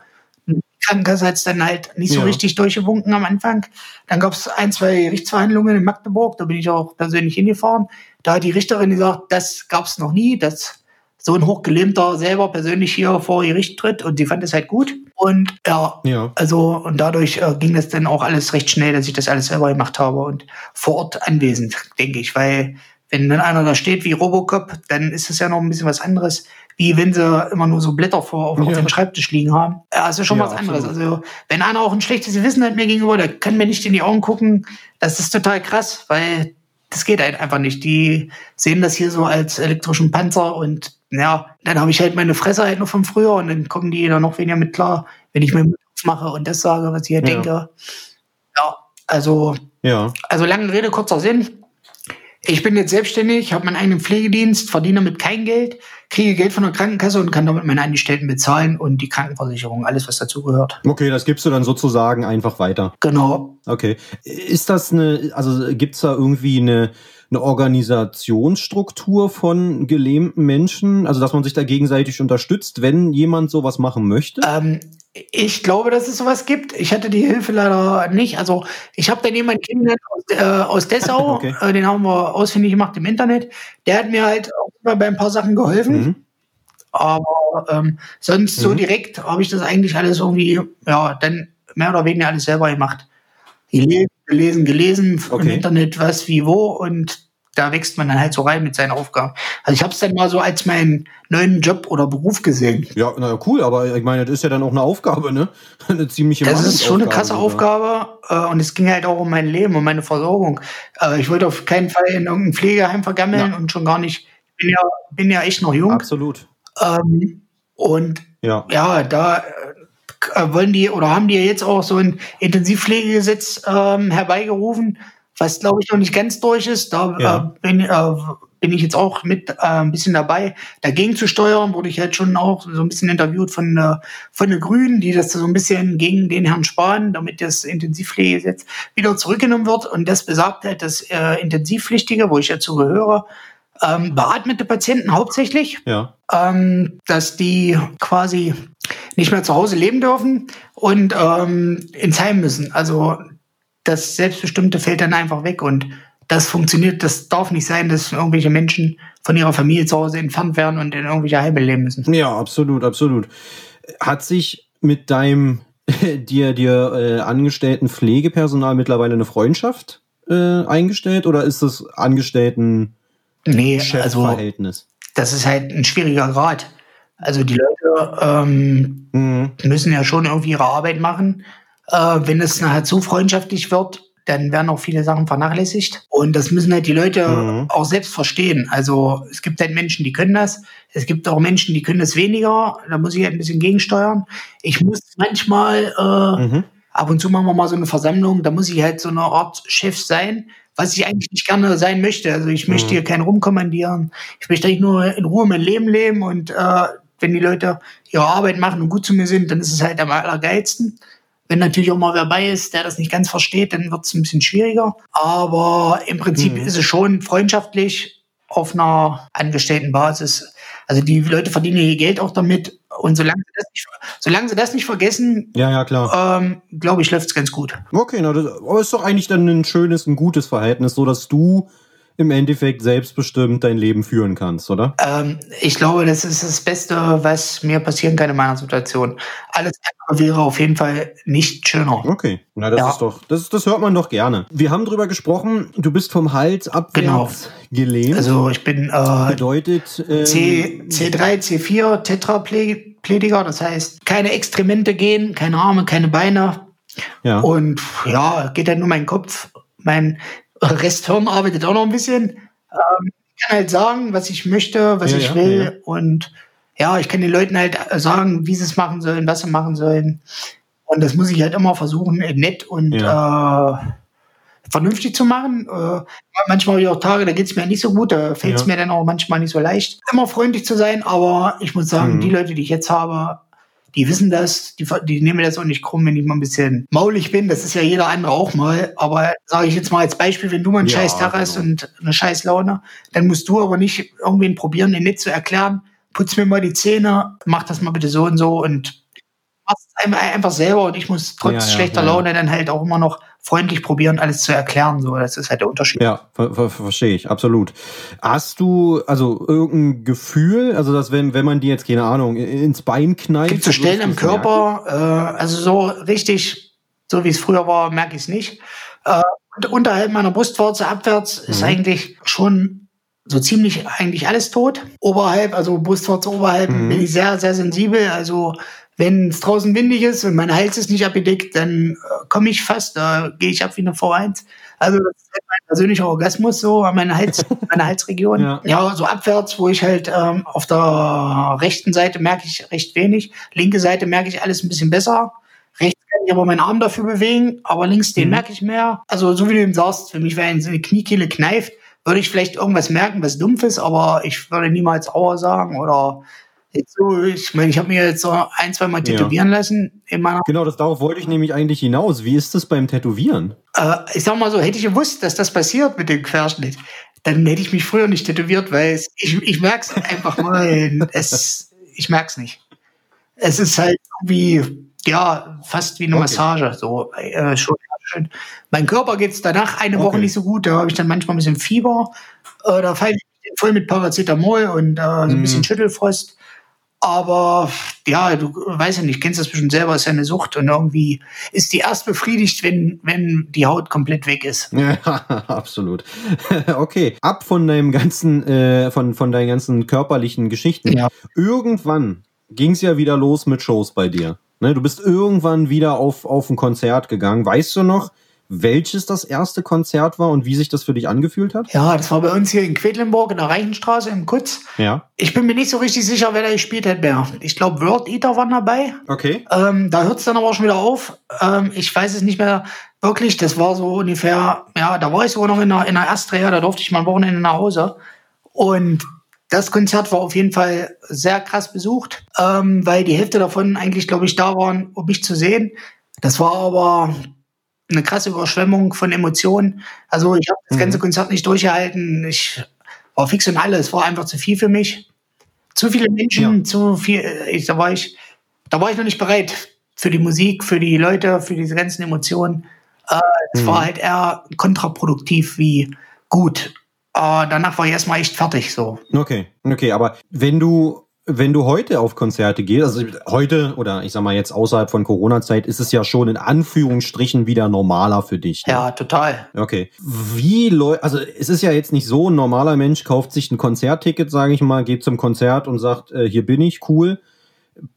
Die Krankenkasse hat es dann halt nicht so ja. richtig durchgewunken am Anfang. Dann gab es ein, zwei Gerichtsverhandlungen in Magdeburg, da bin ich auch persönlich hingefahren. Da hat die Richterin gesagt, das gab es noch nie, das so ein Hochgelähmter selber persönlich hier vor Gericht tritt und sie fand es halt gut. Und ja, ja. also und dadurch äh, ging das dann auch alles recht schnell, dass ich das alles selber gemacht habe und vor Ort anwesend, denke ich, weil wenn dann einer da steht wie Robocop, dann ist es ja noch ein bisschen was anderes, wie wenn sie immer nur so Blätter vor auf, Ja. auf dem Schreibtisch liegen haben. Ja, ist ja schon Ja, was anderes. absolut. Also wenn einer auch ein schlechtes Gewissen hat mir gegenüber, der kann mir nicht in die Augen gucken. Das ist total krass, weil das geht halt einfach nicht. Die sehen das hier so als elektrischen Panzer und ja, dann habe ich halt meine Fresse halt noch von früher und dann kommen die da noch weniger mit klar, wenn ich mir aufmache und das sage, was ich hier Ja. denke. Ja, also Ja. also lange Rede, kurzer Sinn. Ich bin jetzt selbstständig, habe meinen eigenen Pflegedienst, verdiene damit kein Geld, kriege Geld von der Krankenkasse und kann damit meine Angestellten bezahlen und die Krankenversicherung, alles was dazugehört. Okay, das gibst du dann sozusagen einfach weiter. Genau. Okay. Ist das eine, also gibt's da irgendwie eine, eine Organisationsstruktur von gelähmten Menschen? Also, dass man sich da gegenseitig unterstützt, wenn jemand sowas machen möchte? Ähm, ich glaube, dass es sowas gibt. Ich hatte die Hilfe leider nicht. Also ich habe dann jemanden kennengelernt aus, äh, aus Dessau, <laughs> Okay. äh, den haben wir ausfindig gemacht im Internet. Der hat mir halt auch immer bei ein paar Sachen geholfen. Mhm. Aber ähm, sonst so Mhm. direkt habe ich das eigentlich alles irgendwie, ja, dann mehr oder weniger alles selber gemacht. Gelesen, gelesen, gelesen im Okay. Internet, was, wie, wo und da wächst man dann halt so rein mit seinen Aufgaben. Also ich habe es dann mal so als meinen neuen Job oder Beruf gesehen. Ja, na cool, aber ich meine, das ist ja dann auch eine Aufgabe, ne? <laughs> Eine ziemliche Das ist schon eine krasse sogar. Aufgabe äh, und es ging halt auch um mein Leben, um meine Versorgung. Äh, ich wollte auf keinen Fall in irgendein Pflegeheim vergammeln Ja. und schon gar nicht, ich bin ja, bin ja echt noch jung. Absolut. Ähm, und Ja. ja, da wollen die oder haben die jetzt auch so ein Intensivpflegegesetz ähm, herbeigerufen, was glaube ich noch nicht ganz durch ist. Da Ja. äh, bin, äh, bin ich jetzt auch mit äh, ein bisschen dabei, dagegen zu steuern. Wurde ich halt schon auch so ein bisschen interviewt von, äh, von den Grünen, die das so ein bisschen gegen den Herrn Spahn, damit das Intensivpflegegesetz wieder zurückgenommen wird. Und das besagt halt, dass äh, Intensivpflichtige, wo ich dazu gehöre, ähm, beatmete Patienten hauptsächlich, Ja. ähm, dass die quasi nicht mehr zu Hause leben dürfen und ähm, ins Heim müssen. Also das Selbstbestimmte fällt dann einfach weg und das funktioniert, das darf nicht sein, dass irgendwelche Menschen von ihrer Familie zu Hause entfernt werden und in irgendwelche Heime leben müssen. Ja, absolut, absolut. Hat sich mit deinem <laughs> dir dir äh, angestellten Pflegepersonal mittlerweile eine Freundschaft äh, eingestellt oder ist das Angestellten Nee, also Chefverhältnis? das ist halt ein schwieriger Grad. Also die Leute ähm, Mhm. müssen ja schon irgendwie ihre Arbeit machen. Äh, wenn es nachher zu freundschaftlich wird, dann werden auch viele Sachen vernachlässigt. Und das müssen halt die Leute Mhm. auch selbst verstehen. Also es gibt halt Menschen, die können das. Es gibt auch Menschen, die können das weniger. Da muss ich halt ein bisschen gegensteuern. Ich muss manchmal, äh, Mhm. ab und zu machen wir mal so eine Versammlung, da muss ich halt so eine Art Chef sein, was ich eigentlich nicht gerne sein möchte. Also ich möchte Mhm. hier keinen rumkommandieren. Ich möchte eigentlich nur in Ruhe mein Leben leben und äh, wenn die Leute ihre Arbeit machen und gut zu mir sind, dann ist es halt am allergeilsten. Wenn natürlich auch mal wer bei ist, der das nicht ganz versteht, dann wird es ein bisschen schwieriger. Aber im Prinzip Mhm. ist es schon freundschaftlich auf einer angestellten Basis. Also die Leute verdienen ihr Geld auch damit. Und solange sie das nicht, solange sie das nicht vergessen, Ja, ja, klar. ähm, glaube ich, läuft es ganz gut. Okay, na, das aber ist doch eigentlich dann ein schönes, ein gutes Verhältnis, so dass du im Endeffekt selbstbestimmt dein Leben führen kannst, oder? Ähm, ich glaube, das ist das Beste, was mir passieren kann in meiner Situation. Alles andere wäre auf jeden Fall nicht schöner. Okay, na das Ja. ist doch, das, das hört man doch gerne. Wir haben drüber gesprochen, du bist vom Hals abwärts Genau. gelähmt. Also ich bin äh, bedeutet ähm, C, C3, C4 Tetraplegiker, das heißt keine Extremente gehen, keine Arme, keine Beine. ja. Und ja, geht halt nur mein Kopf. Mein Resthirn arbeitet auch noch ein bisschen. Ähm, ich kann halt sagen, was ich möchte, was Ja, ich ja, will. ja. Und ja, ich kann den Leuten halt sagen, wie sie es machen sollen, was sie machen sollen. Und das muss ich halt immer versuchen, nett und äh, vernünftig zu machen. Äh, manchmal habe ich auch Tage, da geht es mir nicht so gut, da fällt es mir dann auch manchmal nicht so leicht, immer freundlich zu sein. Aber ich muss sagen, Mhm. die Leute, die ich jetzt habe, die wissen das, die, die nehmen mir das auch nicht krumm, wenn ich mal ein bisschen maulig bin. Das ist ja jeder andere auch mal. Aber sage ich jetzt mal als Beispiel, wenn du mal einen Ja, scheiß Tag hast genau. und eine scheiß Laune, dann musst du aber nicht irgendwen probieren, den nicht zu erklären. Putz mir mal die Zähne, mach das mal bitte so und so und mach's einfach, einfach selber und ich muss trotz Ja, ja, schlechter. Laune dann halt auch immer noch freundlich probieren, alles zu erklären. So, das ist halt der Unterschied. Ja, ver ver verstehe ich, absolut. Hast du also irgendein Gefühl, also dass wenn, wenn man dir jetzt, keine Ahnung, ins Bein knallt? Gibt so Stellen im merken? Körper, äh, also so richtig, so wie es früher war, merke ich es nicht. Äh, und unterhalb meiner Brustwarze abwärts ist Mhm. eigentlich schon so ziemlich eigentlich alles tot. Oberhalb, also Brustwarze oberhalb, Mhm. bin ich sehr, sehr sensibel. Also wenn es draußen windig ist und mein Hals ist nicht abgedeckt, dann äh, komme ich fast, da gehe ich ab wie eine V1. Also das ist halt mein persönlicher Orgasmus so an meiner Hals, <laughs> meine Halsregion. Ja. Ja. so abwärts, wo ich halt ähm, auf der rechten Seite merke ich recht wenig. Linke Seite merke ich alles ein bisschen besser. Rechts kann ich aber meinen Arm dafür bewegen, aber links den Mhm. merke ich mehr. Also so wie du eben sagst, für mich, wenn so eine Kniekehle kneift, würde ich vielleicht irgendwas merken, was dumpf ist, aber ich würde niemals Aua sagen oder so, ich meine, ich habe mir jetzt so ein, zwei Mal Ja. tätowieren lassen in meiner, Genau, das darauf wollte ich nämlich eigentlich hinaus. Wie ist das beim Tätowieren? äh, ich sag mal so, hätte ich gewusst, dass das passiert mit dem Querschnitt, dann hätte ich mich früher nicht tätowiert, weil es, ich, ich merke es einfach mal, <laughs> es, ich merke es nicht. Es ist halt irgendwie, ja, fast wie eine Okay. Massage, so, äh, schon schön. Mein Körper geht's danach eine Woche Okay. nicht so gut, da habe ich dann manchmal ein bisschen Fieber, äh, da falle ich voll mit Paracetamol und äh, so ein Mhm. bisschen Schüttelfrost. Aber ja, du weißt ja nicht, kennst das bestimmt selber, ist ja eine Sucht und irgendwie ist die erst befriedigt, wenn, wenn die Haut komplett weg ist. Ja, <laughs> absolut. <laughs> Okay, ab von deinem ganzen, äh, von, von deinen ganzen körperlichen Geschichten. Ja. Irgendwann ging es ja wieder los mit Shows bei dir. Ne, du bist irgendwann wieder auf, auf ein Konzert gegangen. Weißt du noch, welches das erste Konzert war und wie sich das für dich angefühlt hat? Ja, das war bei uns hier in Quedlinburg in der Reichenstraße im Kutz. Ja. Ich bin mir nicht so richtig sicher, wer da gespielt hat mehr. Ich glaube, Word Eater waren dabei. Okay. Ähm, da hört es dann aber auch schon wieder auf. Ähm, ich weiß es nicht mehr wirklich. Das war so ungefähr, ja, da war ich sogar noch in der, in der Astrea, da durfte ich mal ein Wochenende nach Hause. Und das Konzert war auf jeden Fall sehr krass besucht, ähm, weil die Hälfte davon eigentlich, glaube ich, da waren, um mich zu sehen. Das war aber eine krasse Überschwemmung von Emotionen. Also ich habe das ganze Konzert nicht durchgehalten. Ich war fix und alle. Es war einfach zu viel für mich. Zu viele Menschen, Ja. zu viel. Ich, da war ich, da war ich noch nicht bereit für die Musik, für die Leute, für diese ganzen Emotionen. Äh, es war halt eher kontraproduktiv wie gut. Äh, danach war ich erstmal echt fertig. So. Okay, okay, aber wenn du, wenn du heute auf Konzerte gehst, also heute oder ich sag mal jetzt außerhalb von Corona-Zeit, ist es ja schon in Anführungsstrichen wieder normaler für dich. ne? Ja, total. Okay. Wie läuft, also es ist ja jetzt nicht so, ein normaler Mensch kauft sich ein Konzertticket, sage ich mal, geht zum Konzert und sagt, äh, hier bin ich, cool.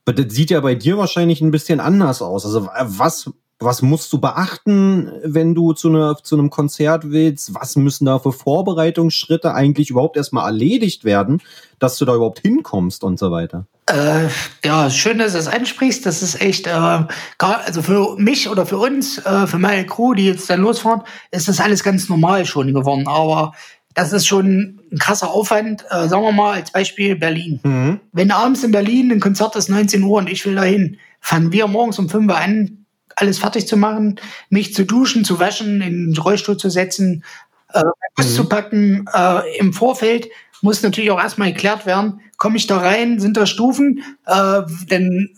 Aber Das sieht ja bei dir wahrscheinlich ein bisschen anders aus. Also äh, was, was musst du beachten, wenn du zu, einer, zu einem Konzert willst? Was müssen da für Vorbereitungsschritte eigentlich überhaupt erstmal erledigt werden, dass du da überhaupt hinkommst und so weiter? Äh, ja, schön, dass du das ansprichst. Das ist echt, äh, also für mich oder für uns, äh, für meine Crew, die jetzt dann losfahren, ist das alles ganz normal schon geworden. Aber das ist schon ein krasser Aufwand. Äh, sagen wir mal als Beispiel Berlin. Mhm. Wenn abends in Berlin ein Konzert ist 19 Uhr und ich will dahin, fangen wir morgens um 5 Uhr an, alles fertig zu machen, mich zu duschen, zu waschen, in den Rollstuhl zu setzen, äh, Mhm. zu packen. Äh, Im Vorfeld muss natürlich auch erstmal geklärt werden, komme ich da rein, sind da Stufen, äh, dann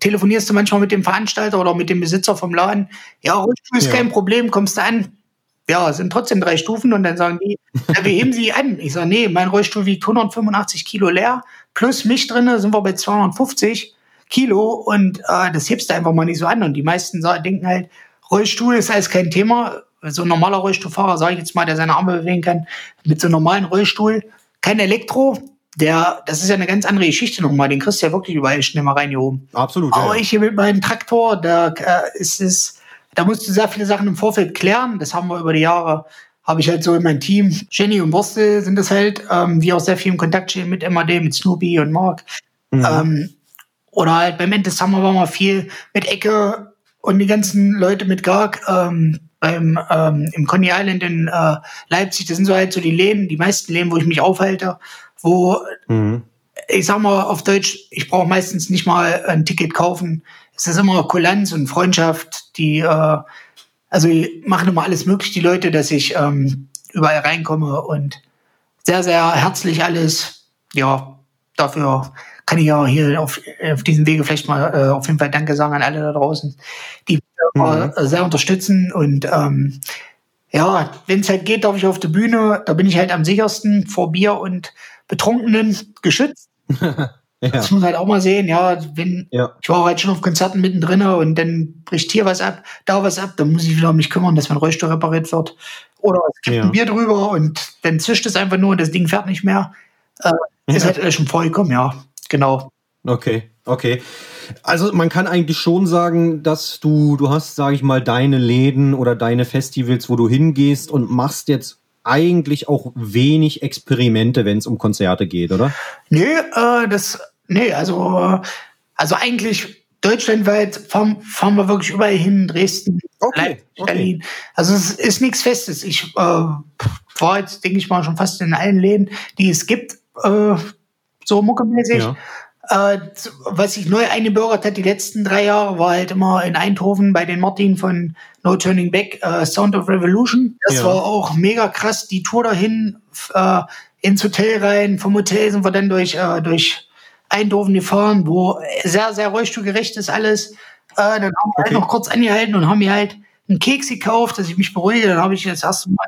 telefonierst du manchmal mit dem Veranstalter oder mit dem Besitzer vom Laden, ja, Rollstuhl ist Ja. kein Problem, kommst du an. Ja, es sind trotzdem drei Stufen und dann sagen die, ja, wir heben sie an. Ich sage, nee, mein Rollstuhl wiegt 185 Kilo leer, plus mich drinne sind wir bei 250 Kilo und äh, das hebst du einfach mal nicht so an. Und die meisten denken halt, Rollstuhl ist alles kein Thema. So ein normaler Rollstuhlfahrer, sage ich jetzt mal, der seine Arme bewegen kann, mit so einem normalen Rollstuhl, kein Elektro, der, das ist ja eine ganz andere Geschichte nochmal, den kriegst du ja wirklich überall schnell mal reingehoben. Absolut. Aber ja. ich hier mit meinem Traktor, da äh, ist es, da musst du sehr viele Sachen im Vorfeld klären. Das haben wir über die Jahre, habe ich halt so in meinem Team. Jenny und Wurstel sind es halt, ähm, wir auch sehr viel im Kontakt stehen mit MAD, mit Snoopy und Mark. Mhm. Ähm, oder halt beim Ende Summer war mal viel mit Ecke und die ganzen Leute mit Garg ähm, beim ähm, im Coney Island in äh, Leipzig. Das sind so halt so die Läden, die meisten Läden, wo ich mich aufhalte, wo Mhm. ich sag mal auf Deutsch, ich brauche meistens nicht mal ein Ticket kaufen. Es ist immer Kulanz und Freundschaft, die äh, also die machen immer alles möglich, die Leute, dass ich ähm, überall reinkomme und sehr, sehr herzlich alles. Ja, dafür kann ich ja hier auf, auf diesem Wege vielleicht mal äh, auf jeden Fall Danke sagen an alle da draußen, die Mhm. äh, sehr unterstützen und ähm, ja, wenn es halt geht, darf ich auf der Bühne, da bin ich halt am sichersten vor Bier und Betrunkenen geschützt. <laughs> Ja. Das muss man halt auch mal sehen, ja, wenn, Ja. ich war halt schon auf Konzerten mittendrin und dann bricht hier was ab, da was ab, dann muss ich wieder um mich kümmern, dass mein Rollstuhl repariert wird. Oder es gibt Ja. ein Bier drüber und dann zischt es einfach nur und das Ding fährt nicht mehr. Äh, Ist halt schon vorgekommen, ja, genau. Okay, okay. Also man kann eigentlich schon sagen, dass du, du hast, sage ich mal, deine Läden oder deine Festivals, wo du hingehst und machst jetzt eigentlich auch wenig Experimente, wenn es um Konzerte geht, oder? Nee, äh, das, nee, also, also eigentlich deutschlandweit fahren, fahren wir wirklich überall hin, Dresden, Okay, Leipzig, okay. Berlin. Also es ist nichts Festes. Ich äh, war jetzt, denke ich mal, schon fast in allen Läden, die es gibt, äh, so muckemäßig. Ja. Äh, was sich neu eingebürgert hat die letzten drei Jahre, war halt immer in Eindhoven bei den Martin von No Turning Back, äh, Sound of Revolution. Das Ja. war auch mega krass, die Tour dahin, äh, ins Hotel rein. Vom Hotel sind wir dann durch, äh, durch Eindhoven gefahren, wo sehr, sehr rollstuhlgerecht ist alles. Äh, dann haben wir halt Okay. noch kurz angehalten und haben mir halt einen Keks gekauft, dass ich mich beruhige. Dann habe ich das erste Mal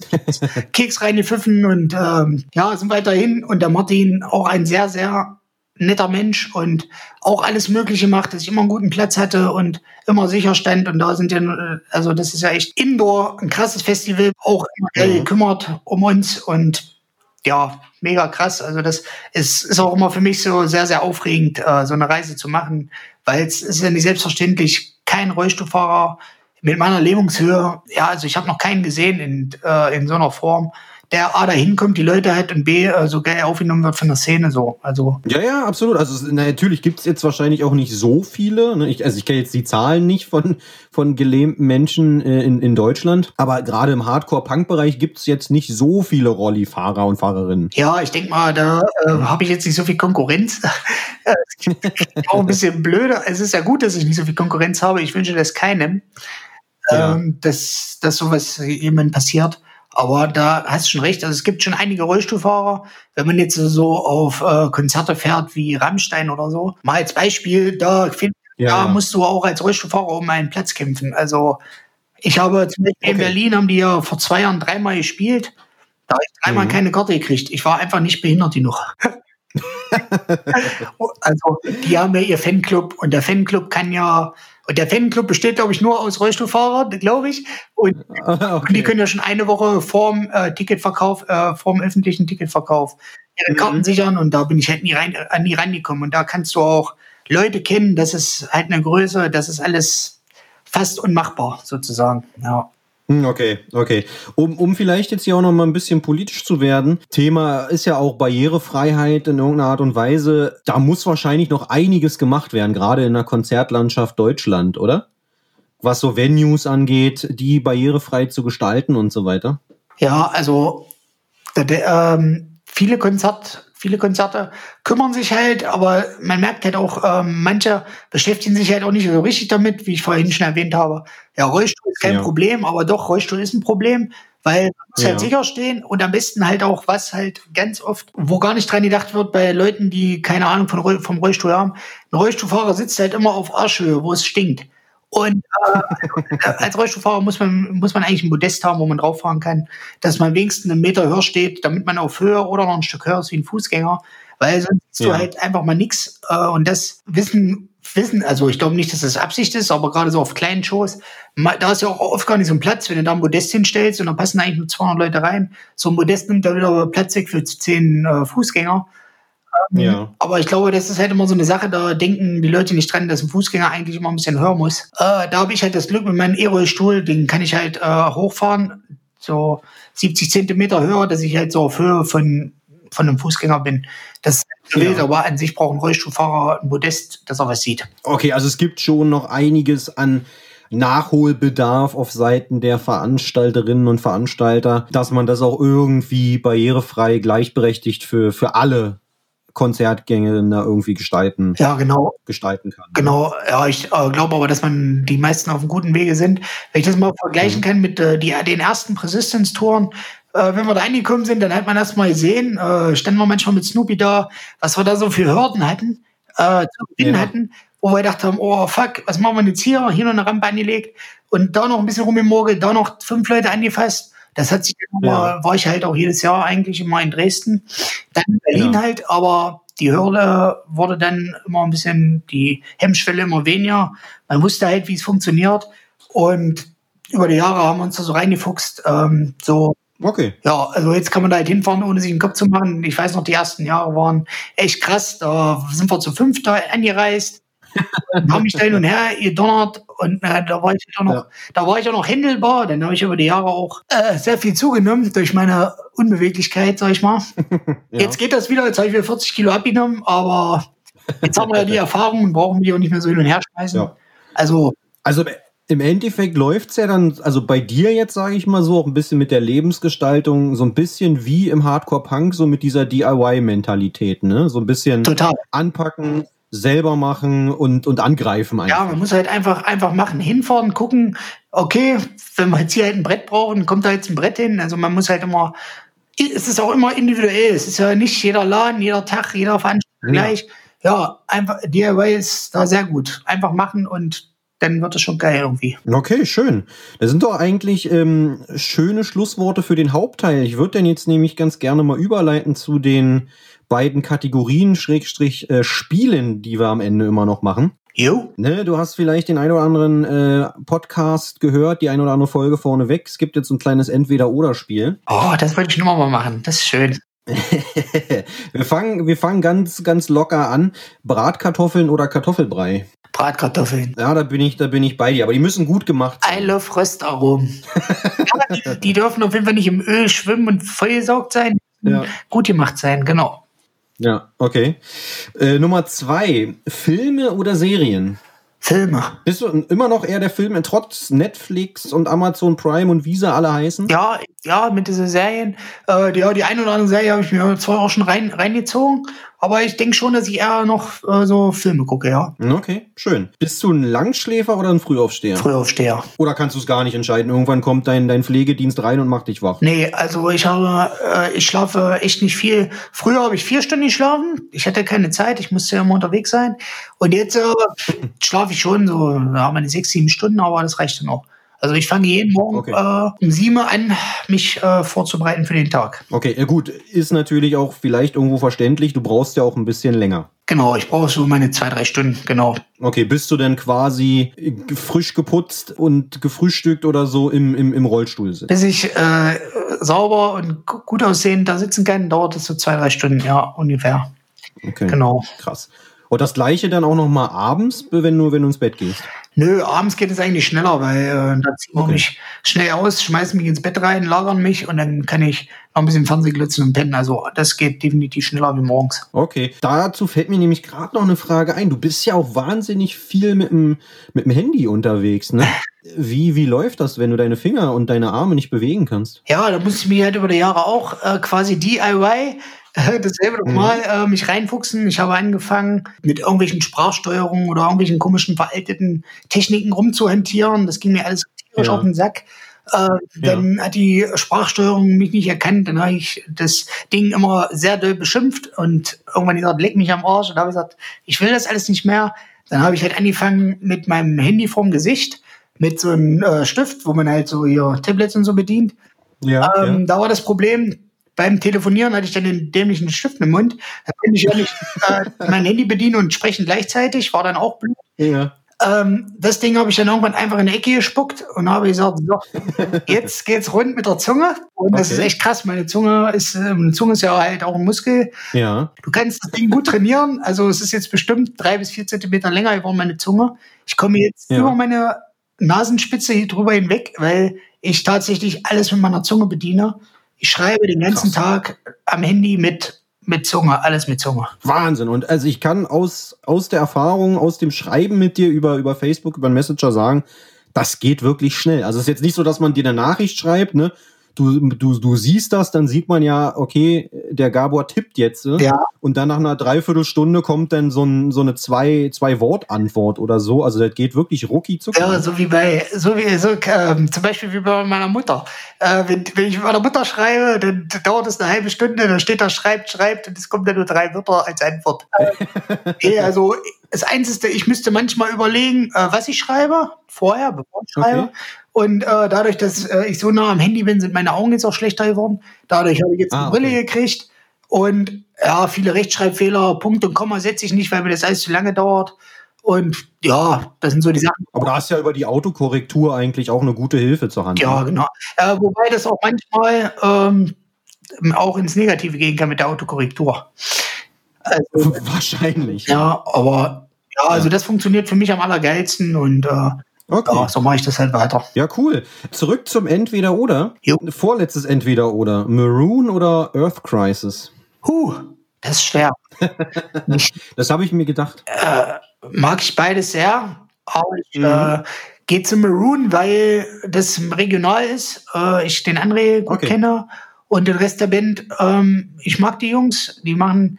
<laughs> Keks reingepfiffen und ähm, ja, sind weiter hin. Und der Martin, auch ein sehr, sehr netter Mensch und auch alles Mögliche macht, dass ich immer einen guten Platz hatte und immer sicher stand. Und da sind ja, also das ist ja echt Indoor, ein krasses Festival, auch immer geil Mhm. gekümmert um uns und ja, mega krass. Also das ist, ist auch immer für mich so sehr, sehr aufregend, äh, so eine Reise zu machen, weil es ist ja nicht selbstverständlich, kein Rollstuhlfahrer mit meiner Lähmungshöhe, ja, also ich habe noch keinen gesehen in, äh, in so einer Form, der A, da hinkommt, die Leute hat und B, äh, so geil aufgenommen wird von der Szene so. Also Ja, ja, absolut. Also es- na, natürlich gibt's jetzt wahrscheinlich auch nicht so viele. Ne? Ich, also ich kenne jetzt die Zahlen nicht von, von gelähmten Menschen äh, in, in Deutschland. Aber gerade im Hardcore-Punk-Bereich gibt's jetzt nicht so viele Rolli-Fahrer und Fahrerinnen. ja, ich denk mal, da äh, habe ich jetzt nicht so viel Konkurrenz. <laughs> Auch ein bisschen blöde. Es ist ja gut, dass ich nicht so viel Konkurrenz habe. Ich wünsche das keinem. Ja. ähm, dass, dass sowas jemand passiert. Aber da hast du schon recht. Also es gibt schon einige Rollstuhlfahrer. Wenn man jetzt so auf äh, Konzerte fährt wie Rammstein oder so, mal als Beispiel, da, find, Ja, da musst du auch als Rollstuhlfahrer um einen Platz kämpfen. Also ich habe zum Beispiel in Okay. Berlin haben die ja vor zwei Jahren dreimal gespielt. Da habe ich dreimal Mhm. keine Karte gekriegt. Ich war einfach nicht behindert genug. <laughs> also, die haben ja ihr Fanclub und der Fanclub kann ja, und der Fanclub besteht, glaube ich, nur aus Rollstuhlfahrern, glaube ich. Und, <laughs> und die können ja schon eine Woche vorm äh, Ticketverkauf, äh, vorm öffentlichen Ticketverkauf ihre Mhm. Karten sichern und da bin ich halt nie rein, an die rangekommen. Und da kannst du auch Leute kennen, das ist halt eine Größe, das ist alles fast unmachbar, sozusagen. Ja. Hm, Okay, okay. Um, um vielleicht jetzt hier auch noch mal ein bisschen politisch zu werden. Thema ist ja auch Barrierefreiheit in irgendeiner Art und Weise. Da muss wahrscheinlich noch einiges gemacht werden, gerade in der Konzertlandschaft Deutschland, oder? Was so Venues angeht, die barrierefrei zu gestalten und so weiter. Ja, also ähm, viele Konzert, viele Konzerte kümmern sich halt, aber man merkt halt auch, ähm, manche beschäftigen sich halt auch nicht so richtig damit, wie ich vorhin schon erwähnt habe. Ja, Rollstuhl ist kein Ja. Problem, aber doch, Rollstuhl ist ein Problem, weil man muss Ja. halt sicher stehen und am besten halt auch, was halt ganz oft, wo gar nicht dran gedacht wird bei Leuten, die keine Ahnung von, vom Rollstuhl haben. Ein Rollstuhlfahrer sitzt halt immer auf Arschhöhe, wo es stinkt. Und äh, als Rollstuhlfahrer muss man, muss man eigentlich ein Podest haben, wo man drauf fahren kann, dass man wenigstens einen Meter höher steht, damit man auf Höhe oder noch ein Stück höher ist wie ein Fußgänger, weil sonst siehst du Ja. halt einfach mal nix. Äh, und das wissen, wissen, also ich glaube nicht, dass das Absicht ist, aber gerade so auf kleinen Shows, da ist ja auch oft gar nicht so ein Platz, wenn du da ein Podest hinstellst und dann passen eigentlich nur 200 Leute rein. So ein Podest nimmt da wieder Platz weg für 10 äh, Fußgänger. Ja. Aber ich glaube, das ist halt immer so eine Sache, da denken die Leute nicht dran, dass ein Fußgänger eigentlich immer ein bisschen höher muss. Äh, da habe ich halt das Glück mit meinem E-Rollstuhl, den kann ich halt äh, hochfahren, so 70 Zentimeter höher, dass ich halt so auf Höhe von, von einem Fußgänger bin. Das ist Ja. aber an sich braucht ein Rollstuhlfahrer ein Podest, dass er was sieht. Okay, also es gibt schon noch einiges an Nachholbedarf auf Seiten der Veranstalterinnen und Veranstalter, dass man das auch irgendwie barrierefrei, gleichberechtigt für, für alle Konzertgänge da irgendwie gestalten, Ja, genau. gestalten kann. Genau, ja, ich äh, glaube aber, dass man die meisten auf einem guten Wege sind. Wenn ich das mal vergleichen kann mit äh, die, den ersten Persistence-Touren, äh, wenn wir da angekommen sind, dann hat man erst mal gesehen, äh, standen wir manchmal mit Snoopy da, was wir da so für Hürden hatten, äh, zu Ja. hatten, wo wir gedacht haben, oh fuck, was machen wir jetzt hier? Hier noch eine Rampe angelegt und da noch ein bisschen rumgemogelt, da noch fünf Leute angefasst. Das hat sich dann Ja. war ich halt auch jedes Jahr eigentlich immer in Dresden. Dann in Berlin Ja. halt, aber die Hürde wurde dann immer ein bisschen, die Hemmschwelle immer weniger. Man wusste halt, wie es funktioniert. Und über die Jahre haben wir uns da so reingefuchst. Ähm, so, Okay. ja, also jetzt kann man da halt hinfahren, ohne sich den Kopf zu machen. Ich weiß noch, die ersten Jahre waren echt krass. Da sind wir zu fünf da angereist. Und haben mich da hin und her gedonnert und äh, da war ich auch noch, Ja. da war ich auch noch händelbar. Dann habe ich über die Jahre auch äh, sehr viel zugenommen durch meine Unbeweglichkeit, sag ich mal. <laughs> Ja. Jetzt geht das wieder, jetzt habe ich wieder 40 Kilo abgenommen, aber jetzt haben wir ja die Erfahrung und brauchen die auch nicht mehr so hin und her schmeißen. Ja. Also, Also im Endeffekt läuft's ja dann, also bei dir jetzt sage ich mal so, auch ein bisschen mit der Lebensgestaltung, so ein bisschen wie im Hardcore-Punk, so mit dieser DIY-Mentalität, ne? So ein bisschen total. anpacken, selber machen und, und angreifen einfach. Ja, man muss halt einfach, einfach machen, hinfahren, gucken, okay, wenn wir jetzt hier halt ein Brett brauchen, kommt da jetzt ein Brett hin. Also man muss halt immer, es ist auch immer individuell. Es ist ja nicht jeder Laden, jeder Tag, jeder Veranstaltung Ja. gleich. Ja, einfach, DIY ist da sehr gut. Einfach machen und dann wird es schon geil irgendwie. Okay, schön. Das sind doch eigentlich ähm, schöne Schlussworte für den Hauptteil. Ich würde denn jetzt nämlich ganz gerne mal überleiten zu den beiden Kategorien, Schrägstrich, äh, Spielen, die wir am Ende immer noch machen. Jo. Ne, du hast vielleicht den ein oder anderen äh, Podcast gehört, die ein oder andere Folge vorneweg. Es gibt jetzt ein kleines Entweder-Oder-Spiel. Oh, das wollte ich nur mal machen. Das ist schön. <laughs> wir fangen, wir fangen ganz, ganz locker an. Bratkartoffeln oder Kartoffelbrei. Bratkartoffeln. Ja, da bin ich, da bin ich bei dir. Aber die müssen gut gemacht I sein. love Röstaromen. <laughs> ja, die, die dürfen auf jeden Fall nicht im Öl schwimmen und vollgesaugt sein. Ja. Gut gemacht sein, genau. Ja, okay. Äh, Nummer zwei. Filme oder Serien? Filme. Bist du immer noch eher der Film, trotz Netflix und Amazon Prime und Visa alle heißen? Ja, ja, mit diesen Serien. Äh, die, ja, die eine oder andere Serie habe ich mir zwar auch schon rein, reingezogen, aber ich denke schon, dass ich eher noch äh, so Filme gucke, ja. Okay, schön. Bist du ein Langschläfer oder ein Frühaufsteher? Frühaufsteher. Oder kannst du es gar nicht entscheiden? Irgendwann kommt dein, dein Pflegedienst rein und macht dich wach. Nee, also ich habe, äh, ich schlafe echt nicht viel. Früher habe ich vier Stunden geschlafen. Ich hatte keine Zeit, ich musste ja immer unterwegs sein. Und jetzt äh, <laughs> schlafe ich schon so, ja, meine sechs, sieben Stunden, aber das reicht dann auch. Also ich fange jeden Morgen Okay. äh, um sieben an, mich äh, vorzubereiten für den Tag. Okay, ja gut, ist natürlich auch vielleicht irgendwo verständlich. Du brauchst ja auch ein bisschen länger. Genau, ich brauche so meine zwei, drei Stunden, genau. Okay, bist du denn quasi frisch geputzt und gefrühstückt oder so im, im, im Rollstuhl sitzt? Bis ich äh, sauber und gu- gut aussehend da sitzen kann, dauert es so zwei, drei Stunden, ja, ungefähr. Okay, Genau. krass. Und das gleiche dann auch noch mal abends, wenn du, wenn du ins Bett gehst? Nö, abends geht es eigentlich schneller, weil äh, da ziehen wir Okay. mich schnell aus, schmeißen mich ins Bett rein, lagern mich und dann kann ich noch ein bisschen Fernsehen glitzen und pennen. Also das geht definitiv schneller wie morgens. Okay, dazu fällt mir nämlich gerade noch eine Frage ein. Du bist ja auch wahnsinnig viel mit dem, mit dem Handy unterwegs, ne? <laughs> Wie, wie läuft das, wenn du deine Finger und deine Arme nicht bewegen kannst? Ja, da muss ich mich halt über die Jahre auch äh, quasi DIY <laughs> dasselbe nochmal äh, mich reinfuchsen. Ich habe angefangen, mit irgendwelchen Sprachsteuerungen oder irgendwelchen komischen veralteten Techniken rumzuhantieren. Das ging mir alles tierisch Ja. auf den Sack. Äh, dann hat die Sprachsteuerung mich nicht erkannt. Dann habe ich das Ding immer sehr doll beschimpft und irgendwann gesagt, leck mich am Arsch. Und habe gesagt, ich will das alles nicht mehr. Dann habe ich halt angefangen mit meinem Handy vorm Gesicht, mit so einem äh, Stift, wo man halt so hier Tablets und so bedient. Ja, Ähm, Da war das Problem, beim Telefonieren hatte ich dann den dämlichen Stift im Mund. Da konnte ich ja nicht äh, mein Handy bedienen und sprechen gleichzeitig, war dann auch blöd. ja. Ähm, das Ding habe ich dann irgendwann einfach in die Ecke gespuckt und habe gesagt, so, jetzt geht's rund mit der Zunge. Und das Okay. ist echt krass. Meine Zunge ist, meine Zunge ist ja halt auch ein Muskel. Ja, Du kannst das Ding gut trainieren. Also es ist jetzt bestimmt drei bis vier Zentimeter länger geworden, meine Zunge. Ich komme jetzt Ja. über meine Nasenspitze hier drüber hinweg, weil ich tatsächlich alles mit meiner Zunge bediene. Ich schreibe den ganzen Tag am Handy mit, mit Zunge, alles mit Zunge. Wahnsinn. Und also ich kann aus, aus der Erfahrung, aus dem Schreiben mit dir über, über Facebook, über den Messenger sagen, das geht wirklich schnell. Also es ist jetzt nicht so, dass man dir eine Nachricht schreibt, ne? Du, du, du siehst das, dann sieht man ja, okay, der Gabor tippt jetzt. Ne? Ja. Und dann nach einer Dreiviertelstunde kommt dann so, ein, so eine zwei, zwei Wort-Antwort oder so. Also das geht wirklich rucki zucki. Ja, so wie bei, so wie, so, ähm, zum Beispiel wie bei meiner Mutter. Äh, wenn, wenn ich mit meiner Mutter schreibe, dann dauert es eine halbe Stunde, dann steht da, schreibt, schreibt und es kommen dann nur drei Wörter als Antwort. <laughs> Äh, also das Einzige, ich müsste manchmal überlegen, äh, was ich schreibe, vorher, bevor ich schreibe. Okay. Und äh, dadurch, dass äh, ich so nah am Handy bin, sind meine Augen jetzt auch schlechter geworden. Dadurch habe ich jetzt Ah, eine Brille okay. gekriegt. Und ja, viele Rechtschreibfehler, Punkt und Komma setze ich nicht, weil mir das alles zu lange dauert. Und ja, das sind so die Sachen. Aber da hast ja über die Autokorrektur eigentlich auch eine gute Hilfe zur Hand. Ja, ne? genau. Äh, wobei das auch manchmal ähm, auch ins Negative gehen kann mit der Autokorrektur. Also, <laughs> Wahrscheinlich. ja, aber ja, also das funktioniert für mich am allergeilsten und äh, Okay. ja, so mache ich das halt weiter. Ja, cool. Zurück zum Entweder-Oder. Vorletztes Entweder-Oder. Maroon oder Earth Crisis? Huh, das ist schwer. <laughs> Das habe ich mir gedacht. Mag ich beides sehr, aber ich Mhm. äh, gehe zu Maroon, weil das regional ist, äh, ich den André gut Okay. kenne und den Rest der Band. Ähm, ich mag die Jungs, die machen,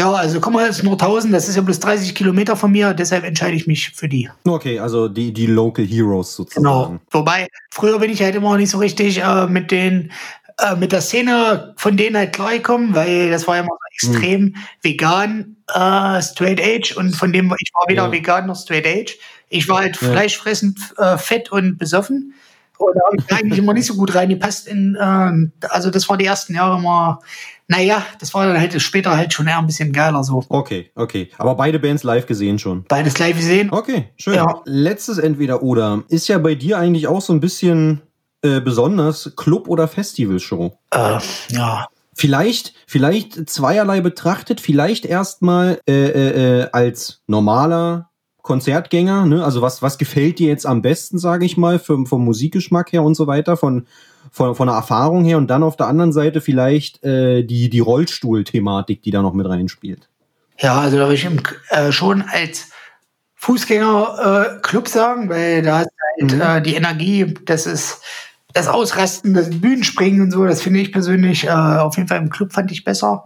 ja, also komm mal, nur 1000, das ist ja bloß 30 Kilometer von mir, deshalb entscheide ich mich für die. Okay, also die, die Local Heroes sozusagen. Genau. Wobei, früher bin ich halt immer nicht so richtig äh, mit den äh, mit der Szene von denen halt klargekommen, weil das war ja immer Hm. extrem vegan, äh, straight age und von dem ich war weder Ja. vegan noch straight age. Ich war halt Ja. fleischfressend, äh, fett und besoffen. Und da habe ich eigentlich immer nicht so gut reingepasst in, ähm, also das war die ersten Jahre immer, naja, das war dann halt später halt schon eher ein bisschen geiler so. Okay, okay. Aber beide Bands live gesehen schon. Beides live gesehen. Okay, schön. Ja. Letztes Entweder-Oder. Ist ja bei dir eigentlich auch so ein bisschen äh, besonders Club- oder Festivalshow. Äh, ja. Vielleicht, vielleicht zweierlei betrachtet, vielleicht erstmal äh, äh, äh, als normaler Konzertgänger, ne? Also was, was gefällt dir jetzt am besten, sage ich mal, vom, vom Musikgeschmack her und so weiter, von, von, von der Erfahrung her und dann auf der anderen Seite vielleicht äh, die, die Rollstuhl-Thematik, die da noch mit reinspielt. Ja, also da würde ich im, äh, schon als Fußgänger äh, Club sagen, weil da ist halt Mhm. äh, die Energie, das ist das Ausrasten, das Bühnenspringen und so, das finde ich persönlich äh, auf jeden Fall im Club fand ich besser.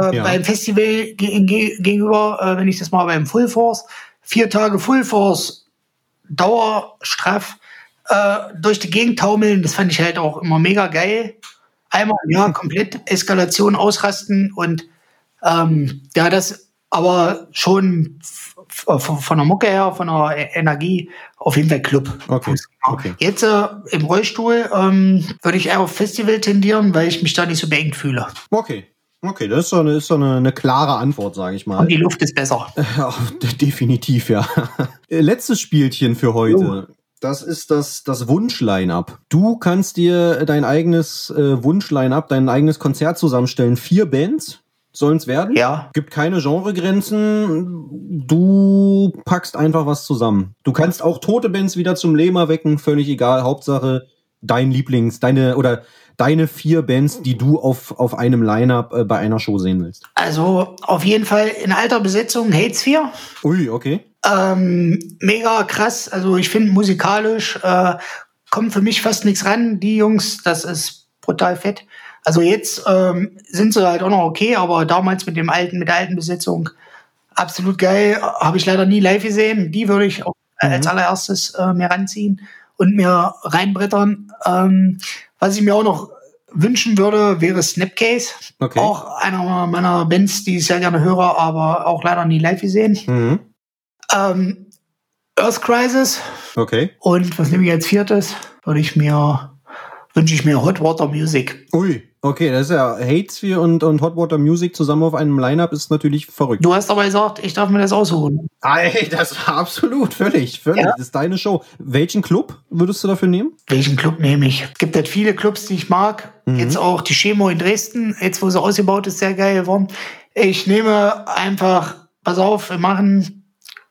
Äh, Ja. Beim Festival ge ge gegenüber, äh, wenn ich das mal beim Full Force, vier Tage Full Force, Dauerstraff, äh, durch die Gegend taumeln, das fand ich halt auch immer mega geil. Einmal im Jahr komplett Eskalation ausrasten und ähm, ja, das aber schon von der Mucke her, von der E- Energie, auf jeden Fall Club. Okay, okay. Jetzt äh, im Rollstuhl ähm, würde ich eher auf Festival tendieren, weil ich mich da nicht so beengt fühle. Okay. Okay, das ist so eine, ist so eine, eine klare Antwort, sage ich mal. Und die Luft ist besser. <laughs> Definitiv, ja. Letztes Spielchen für heute. Das ist das, das Wunsch-Line-Up. Du kannst dir dein eigenes äh, Wunsch-Line-Up, dein eigenes Konzert zusammenstellen. Vier Bands sollen es werden. Ja. Gibt keine Genregrenzen. Du packst einfach was zusammen. Du kannst auch tote Bands wieder zum Leben erwecken, völlig egal. Hauptsache dein Lieblings, deine oder deine vier Bands, die du auf, auf einem Line-Up äh, bei einer Show sehen willst. Also auf jeden Fall in alter Besetzung Hates 4. Ui, okay. Ähm, mega krass. Also ich finde musikalisch äh, kommt für mich fast nichts ran. Die Jungs, das ist brutal fett. Also jetzt ähm, sind sie halt auch noch okay, aber damals mit dem alten, mit der alten Besetzung absolut geil. Habe ich leider nie live gesehen. Die würde ich auch äh, als allererstes äh, mir ranziehen und mir reinbrettern. Ähm, was ich mir auch noch wünschen würde, wäre Snapcase. Okay. Auch einer meiner Bands, die ich sehr gerne höre, aber auch leider nie live gesehen. Mhm. Ähm, Earth Crisis. Okay. Und was nehme ich als viertes? Würde ich mir, wünsche ich mir Hot Water Music. Ui, okay, das ist ja Hatesphere und, und Hot Water Music zusammen auf einem Line-Up ist natürlich verrückt. Du hast aber gesagt, ich darf mir das aussuchen. Ey, das war absolut, völlig, völlig. Ja. Das ist deine Show. Welchen Club würdest du dafür nehmen? Welchen Club nehme ich? Es gibt halt viele Clubs, die ich mag. Jetzt auch die Chemo in Dresden, jetzt wo sie ausgebaut ist, sehr geil geworden. Ich nehme einfach, pass auf, wir machen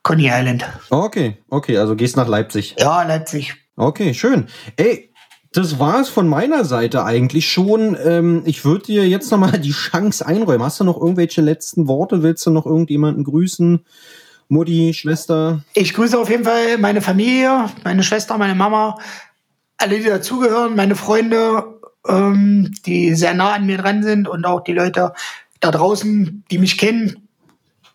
Coney Island. Okay, okay, also gehst nach Leipzig. Ja, Leipzig. Okay, schön. Ey, das war es von meiner Seite eigentlich schon. Ähm, ich würde dir jetzt nochmal die Chance einräumen. Hast du noch irgendwelche letzten Worte? Willst du noch irgendjemanden grüßen? Mutti, Schwester? Ich grüße auf jeden Fall meine Familie, meine Schwester, meine Mama, alle, die dazugehören, meine Freunde, ähm, die sehr nah an mir dran sind und auch die Leute da draußen, die mich kennen.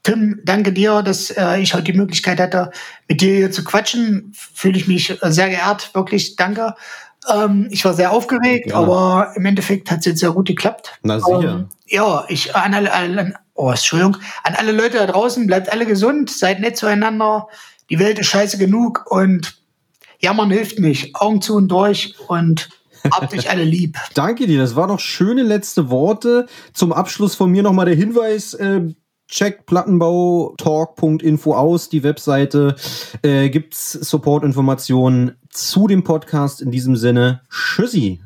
Tim, danke dir, dass äh, ich heute die Möglichkeit hatte, mit dir hier zu quatschen. Fühle ich mich äh, sehr geehrt, wirklich danke. Ähm, ich war sehr aufgeregt, Gerne. aber im Endeffekt hat es jetzt sehr gut geklappt. Na sicher. Ähm, ja, ich an alle, alle oh, Entschuldigung, an alle Leute da draußen, bleibt alle gesund, seid nett zueinander. Die Welt ist scheiße genug und jammern hilft nicht. Augen zu und durch und Habt euch alle lieb. <laughs> Danke dir, das waren noch schöne letzte Worte. Zum Abschluss von mir nochmal der Hinweis, äh, Check plattenbautalk.info aus, die Webseite. Äh, gibt's Support-Informationen zu dem Podcast. In diesem Sinne, tschüssi.